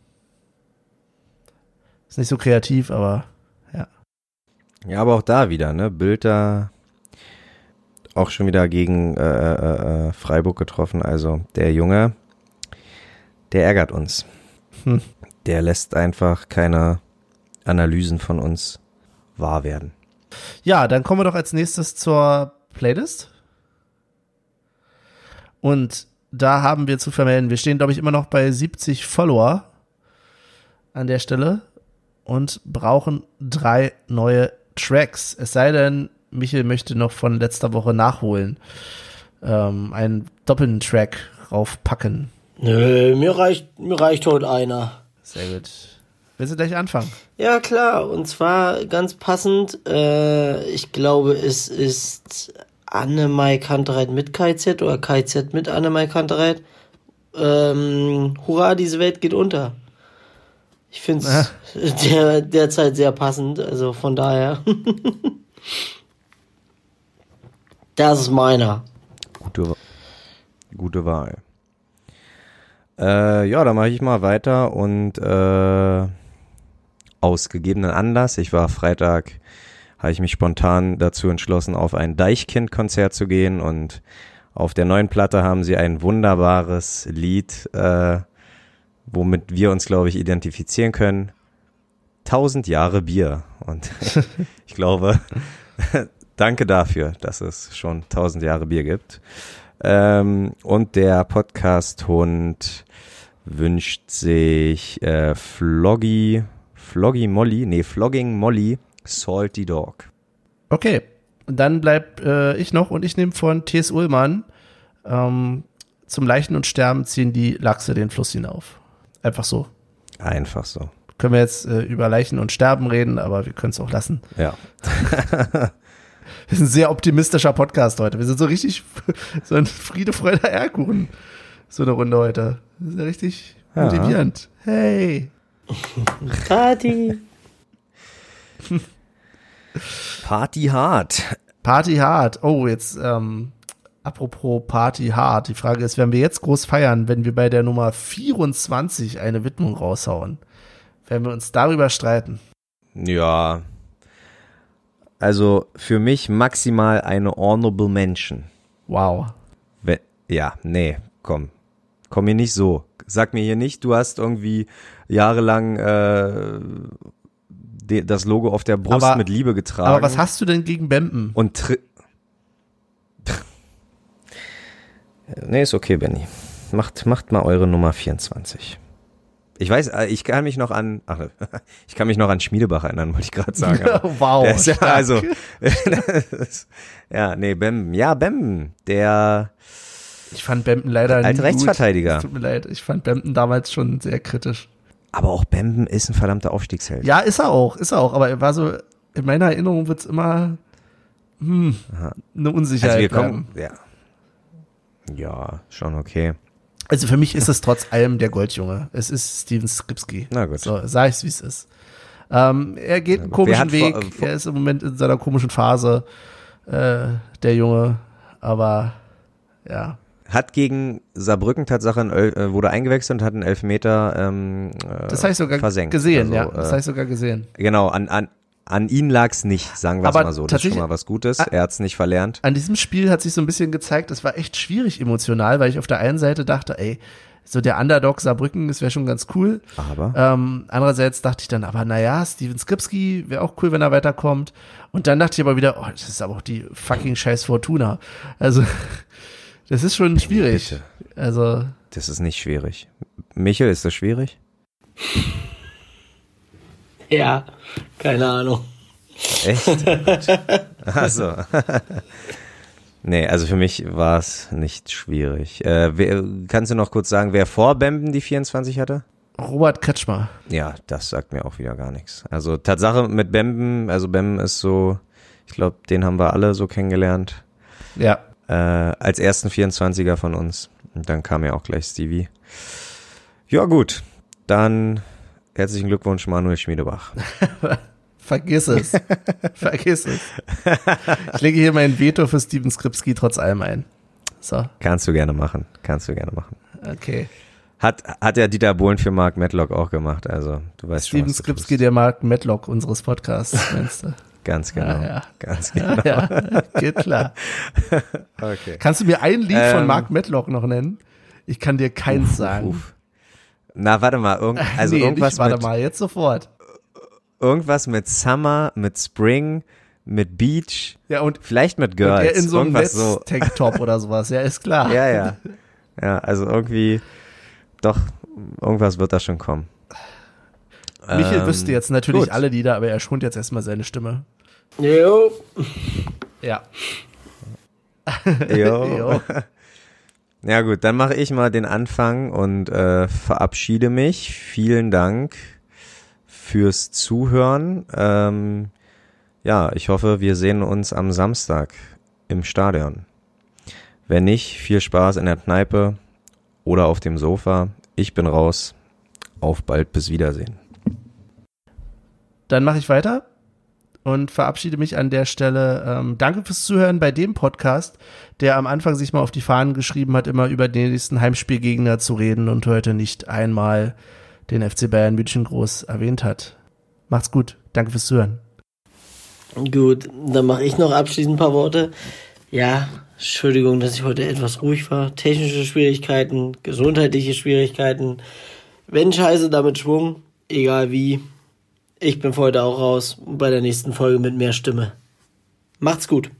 Ist nicht so kreativ, aber ja. Ja, aber auch da wieder, ne? Bülter auch schon wieder gegen äh, äh, äh, Freiburg getroffen. Also der Junge, der ärgert uns. Hm. Der lässt einfach keine Analysen von uns wahr werden. Ja, dann kommen wir doch als nächstes zur Playlist. Und da haben wir zu vermelden, wir stehen, glaube ich, immer noch bei 70 Follower an der Stelle und brauchen drei neue Tracks. Es sei denn, Michel möchte noch von letzter Woche nachholen. Ähm, einen doppelten Track raufpacken. Nö, mir reicht, mir reicht heute einer. Sehr gut. Willst du gleich anfangen? Ja, klar. Und zwar ganz passend, äh, ich glaube, es ist Annemai Kantereit mit KZ oder KZ mit Annemai Kantereit. Ähm, hurra, diese Welt geht unter. Ich finde es <laughs> der, derzeit sehr passend, also von daher. <laughs> das ist meiner. Gute, gute Wahl. Äh, ja, dann mache ich mal weiter und äh, aus gegebenen Anlass, ich war Freitag, habe ich mich spontan dazu entschlossen, auf ein Deichkind-Konzert zu gehen und auf der neuen Platte haben sie ein wunderbares Lied, äh, womit wir uns, glaube ich, identifizieren können. Tausend Jahre Bier. Und <laughs> ich glaube, <laughs> danke dafür, dass es schon tausend Jahre Bier gibt. Ähm, und der Podcast-Hund wünscht sich äh, Floggy, Floggy Molly, nee, Flogging Molly, Salty Dog. Okay, dann bleibt äh, ich noch und ich nehme von T.S. Ullmann ähm, zum Leichen und Sterben ziehen die Lachse den Fluss hinauf. Einfach so. Einfach so. Können wir jetzt äh, über Leichen und Sterben reden, aber wir können es auch lassen. Ja. <laughs> Wir sind ein sehr optimistischer Podcast heute. Wir sind so richtig <laughs> so ein Friede, Freude, Eierkuchen. So eine Runde heute. Das ist ja richtig Ja. motivierend. Hey. Party. Party hart. Party hard. Oh, jetzt, ähm, apropos Party hard. Die Frage ist, werden wir jetzt groß feiern, wenn wir bei der Nummer 24 eine Widmung raushauen? Werden wir uns darüber streiten? Ja. Also für mich maximal eine honorable Mention. Wow. We- Ja, nee, komm. Komm mir nicht so. Sag mir hier nicht, du hast irgendwie jahrelang äh, de- das Logo auf der Brust Aber- mit Liebe getragen. Aber was hast du denn gegen Bempen? Und tri Nee, ist okay, Benny. Macht, macht mal eure Nummer 24. Ich weiß, äh, ich kann mich noch an, ach, <laughs> ich kann mich noch an Schmiedebach erinnern, wollte ich gerade sagen. <laughs> wow. Der ist ja, also, <laughs> ja, nee, Bemben. Ja, Bemben, der Ich fand Bempen leider alte nie gut. Rechtsverteidiger. Es Tut mir leid. Ich fand Bempen damals schon sehr kritisch. Aber auch Bemben ist ein verdammter Aufstiegsheld. Ja, ist er auch, ist er auch. Aber er war so, in meiner Erinnerung wird's immer hm, eine Unsicherheit also wir bleiben. kommen, ja. Ja, schon okay. Also für mich ist es trotz allem der Goldjunge. Es ist Steven Skripski. Na gut. So, sag ich's, wie es ist. Ähm, er geht einen komischen Weg. vor- äh, vor- er ist im Moment in seiner komischen Phase, äh, der Junge. Aber ja, Hat gegen Saarbrücken Tatsache ein, äh, wurde eingewechselt und hat einen Elfmeter ähm, äh, das habe ich sogar versenkt. gesehen. Also, ja, das äh, habe ich sogar gesehen. Genau, an, an, an ihn lag's nicht, sagen wir es mal so. Das ist schon mal was Gutes. Er hat's nicht verlernt. An diesem Spiel hat sich so ein bisschen gezeigt, es war echt schwierig emotional, weil ich auf der einen Seite dachte, ey, so der Underdog Saarbrücken, das wäre schon ganz cool. Aber Ähm, andererseits dachte ich dann, aber naja, Steven Skripski wäre auch cool, wenn er weiterkommt. Und dann dachte ich aber wieder, oh, das ist aber auch die fucking scheiß Fortuna. Also, <laughs> das ist schon schwierig. bitte. Also, das ist nicht schwierig. Michel, ist das schwierig? <laughs> Ja, keine Ahnung. Echt? <laughs> Also. <laughs> nee, also für mich war es nicht schwierig. Äh, wer, kannst du noch kurz sagen, wer vor Bemben die 24 hatte? Robert Kretschmer. Ja, das sagt mir auch wieder gar nichts. Also Tatsache mit Bemben, also Bemben ist so, ich glaube, den haben wir alle so kennengelernt. Ja. Äh, als ersten 24er von uns. Und dann kam ja auch gleich Stevie. Ja, gut. Dann herzlichen Glückwunsch, Manuel Schmiedebach. <laughs> Vergiss es. Vergiss es. Ich lege hier mein Veto für Steven Skripski trotz allem ein. So, Kannst du gerne machen. Kannst du gerne machen. okay. Hat, hat ja Dieter Bohlen für Mark Medlock auch gemacht. Also, du weißt schon, Steven was du Skripski, der Mark Medlock unseres Podcasts, meinst du? <laughs> Ganz genau. Ja, ja. Ganz <laughs> genau. Ja, geht klar. Okay. Kannst du mir ein Lied von Ähm. Mark Medlock noch nennen? Ich kann dir keins sagen. Uff. Na, warte mal. Irgend, also nee, irgendwas nicht, warte mit, mal, jetzt sofort. irgendwas mit Summer, mit Spring, mit Beach, Ja, und, vielleicht mit und Girls. er in so einem so. Netz-Tanktop oder sowas, ja, ist klar. <laughs> Ja, ja. Ja, also irgendwie, doch, irgendwas wird da schon kommen. Michael Ähm, wüsste jetzt natürlich gut. alle Lieder, aber er schont jetzt erstmal seine Stimme. Jo. Ja. Jo. <laughs> Jo. <laughs> Ja gut, dann mache ich mal den Anfang und äh, verabschiede mich. Vielen Dank fürs Zuhören. Ähm, ja, ich hoffe, wir sehen uns am Samstag im Stadion. Wenn nicht, viel Spaß in der Kneipe oder auf dem Sofa. Ich bin raus. Auf bald, bis Wiedersehen. Dann mache ich weiter und verabschiede mich an der Stelle. Ähm, danke fürs Zuhören bei dem Podcast, der am Anfang sich mal auf die Fahnen geschrieben hat, immer über den nächsten Heimspielgegner zu reden und heute nicht einmal den FC Bayern München groß erwähnt hat. Macht's gut. Danke fürs Zuhören. Gut, dann mache ich noch abschließend ein paar Worte. Ja, Entschuldigung, dass ich heute etwas ruhig war. Technische Schwierigkeiten, gesundheitliche Schwierigkeiten. Wenn Scheiße, damit Schwung. Egal wie. Ich bin für heute auch raus. Bei der nächsten Folge mit mehr Stimme. Macht's gut.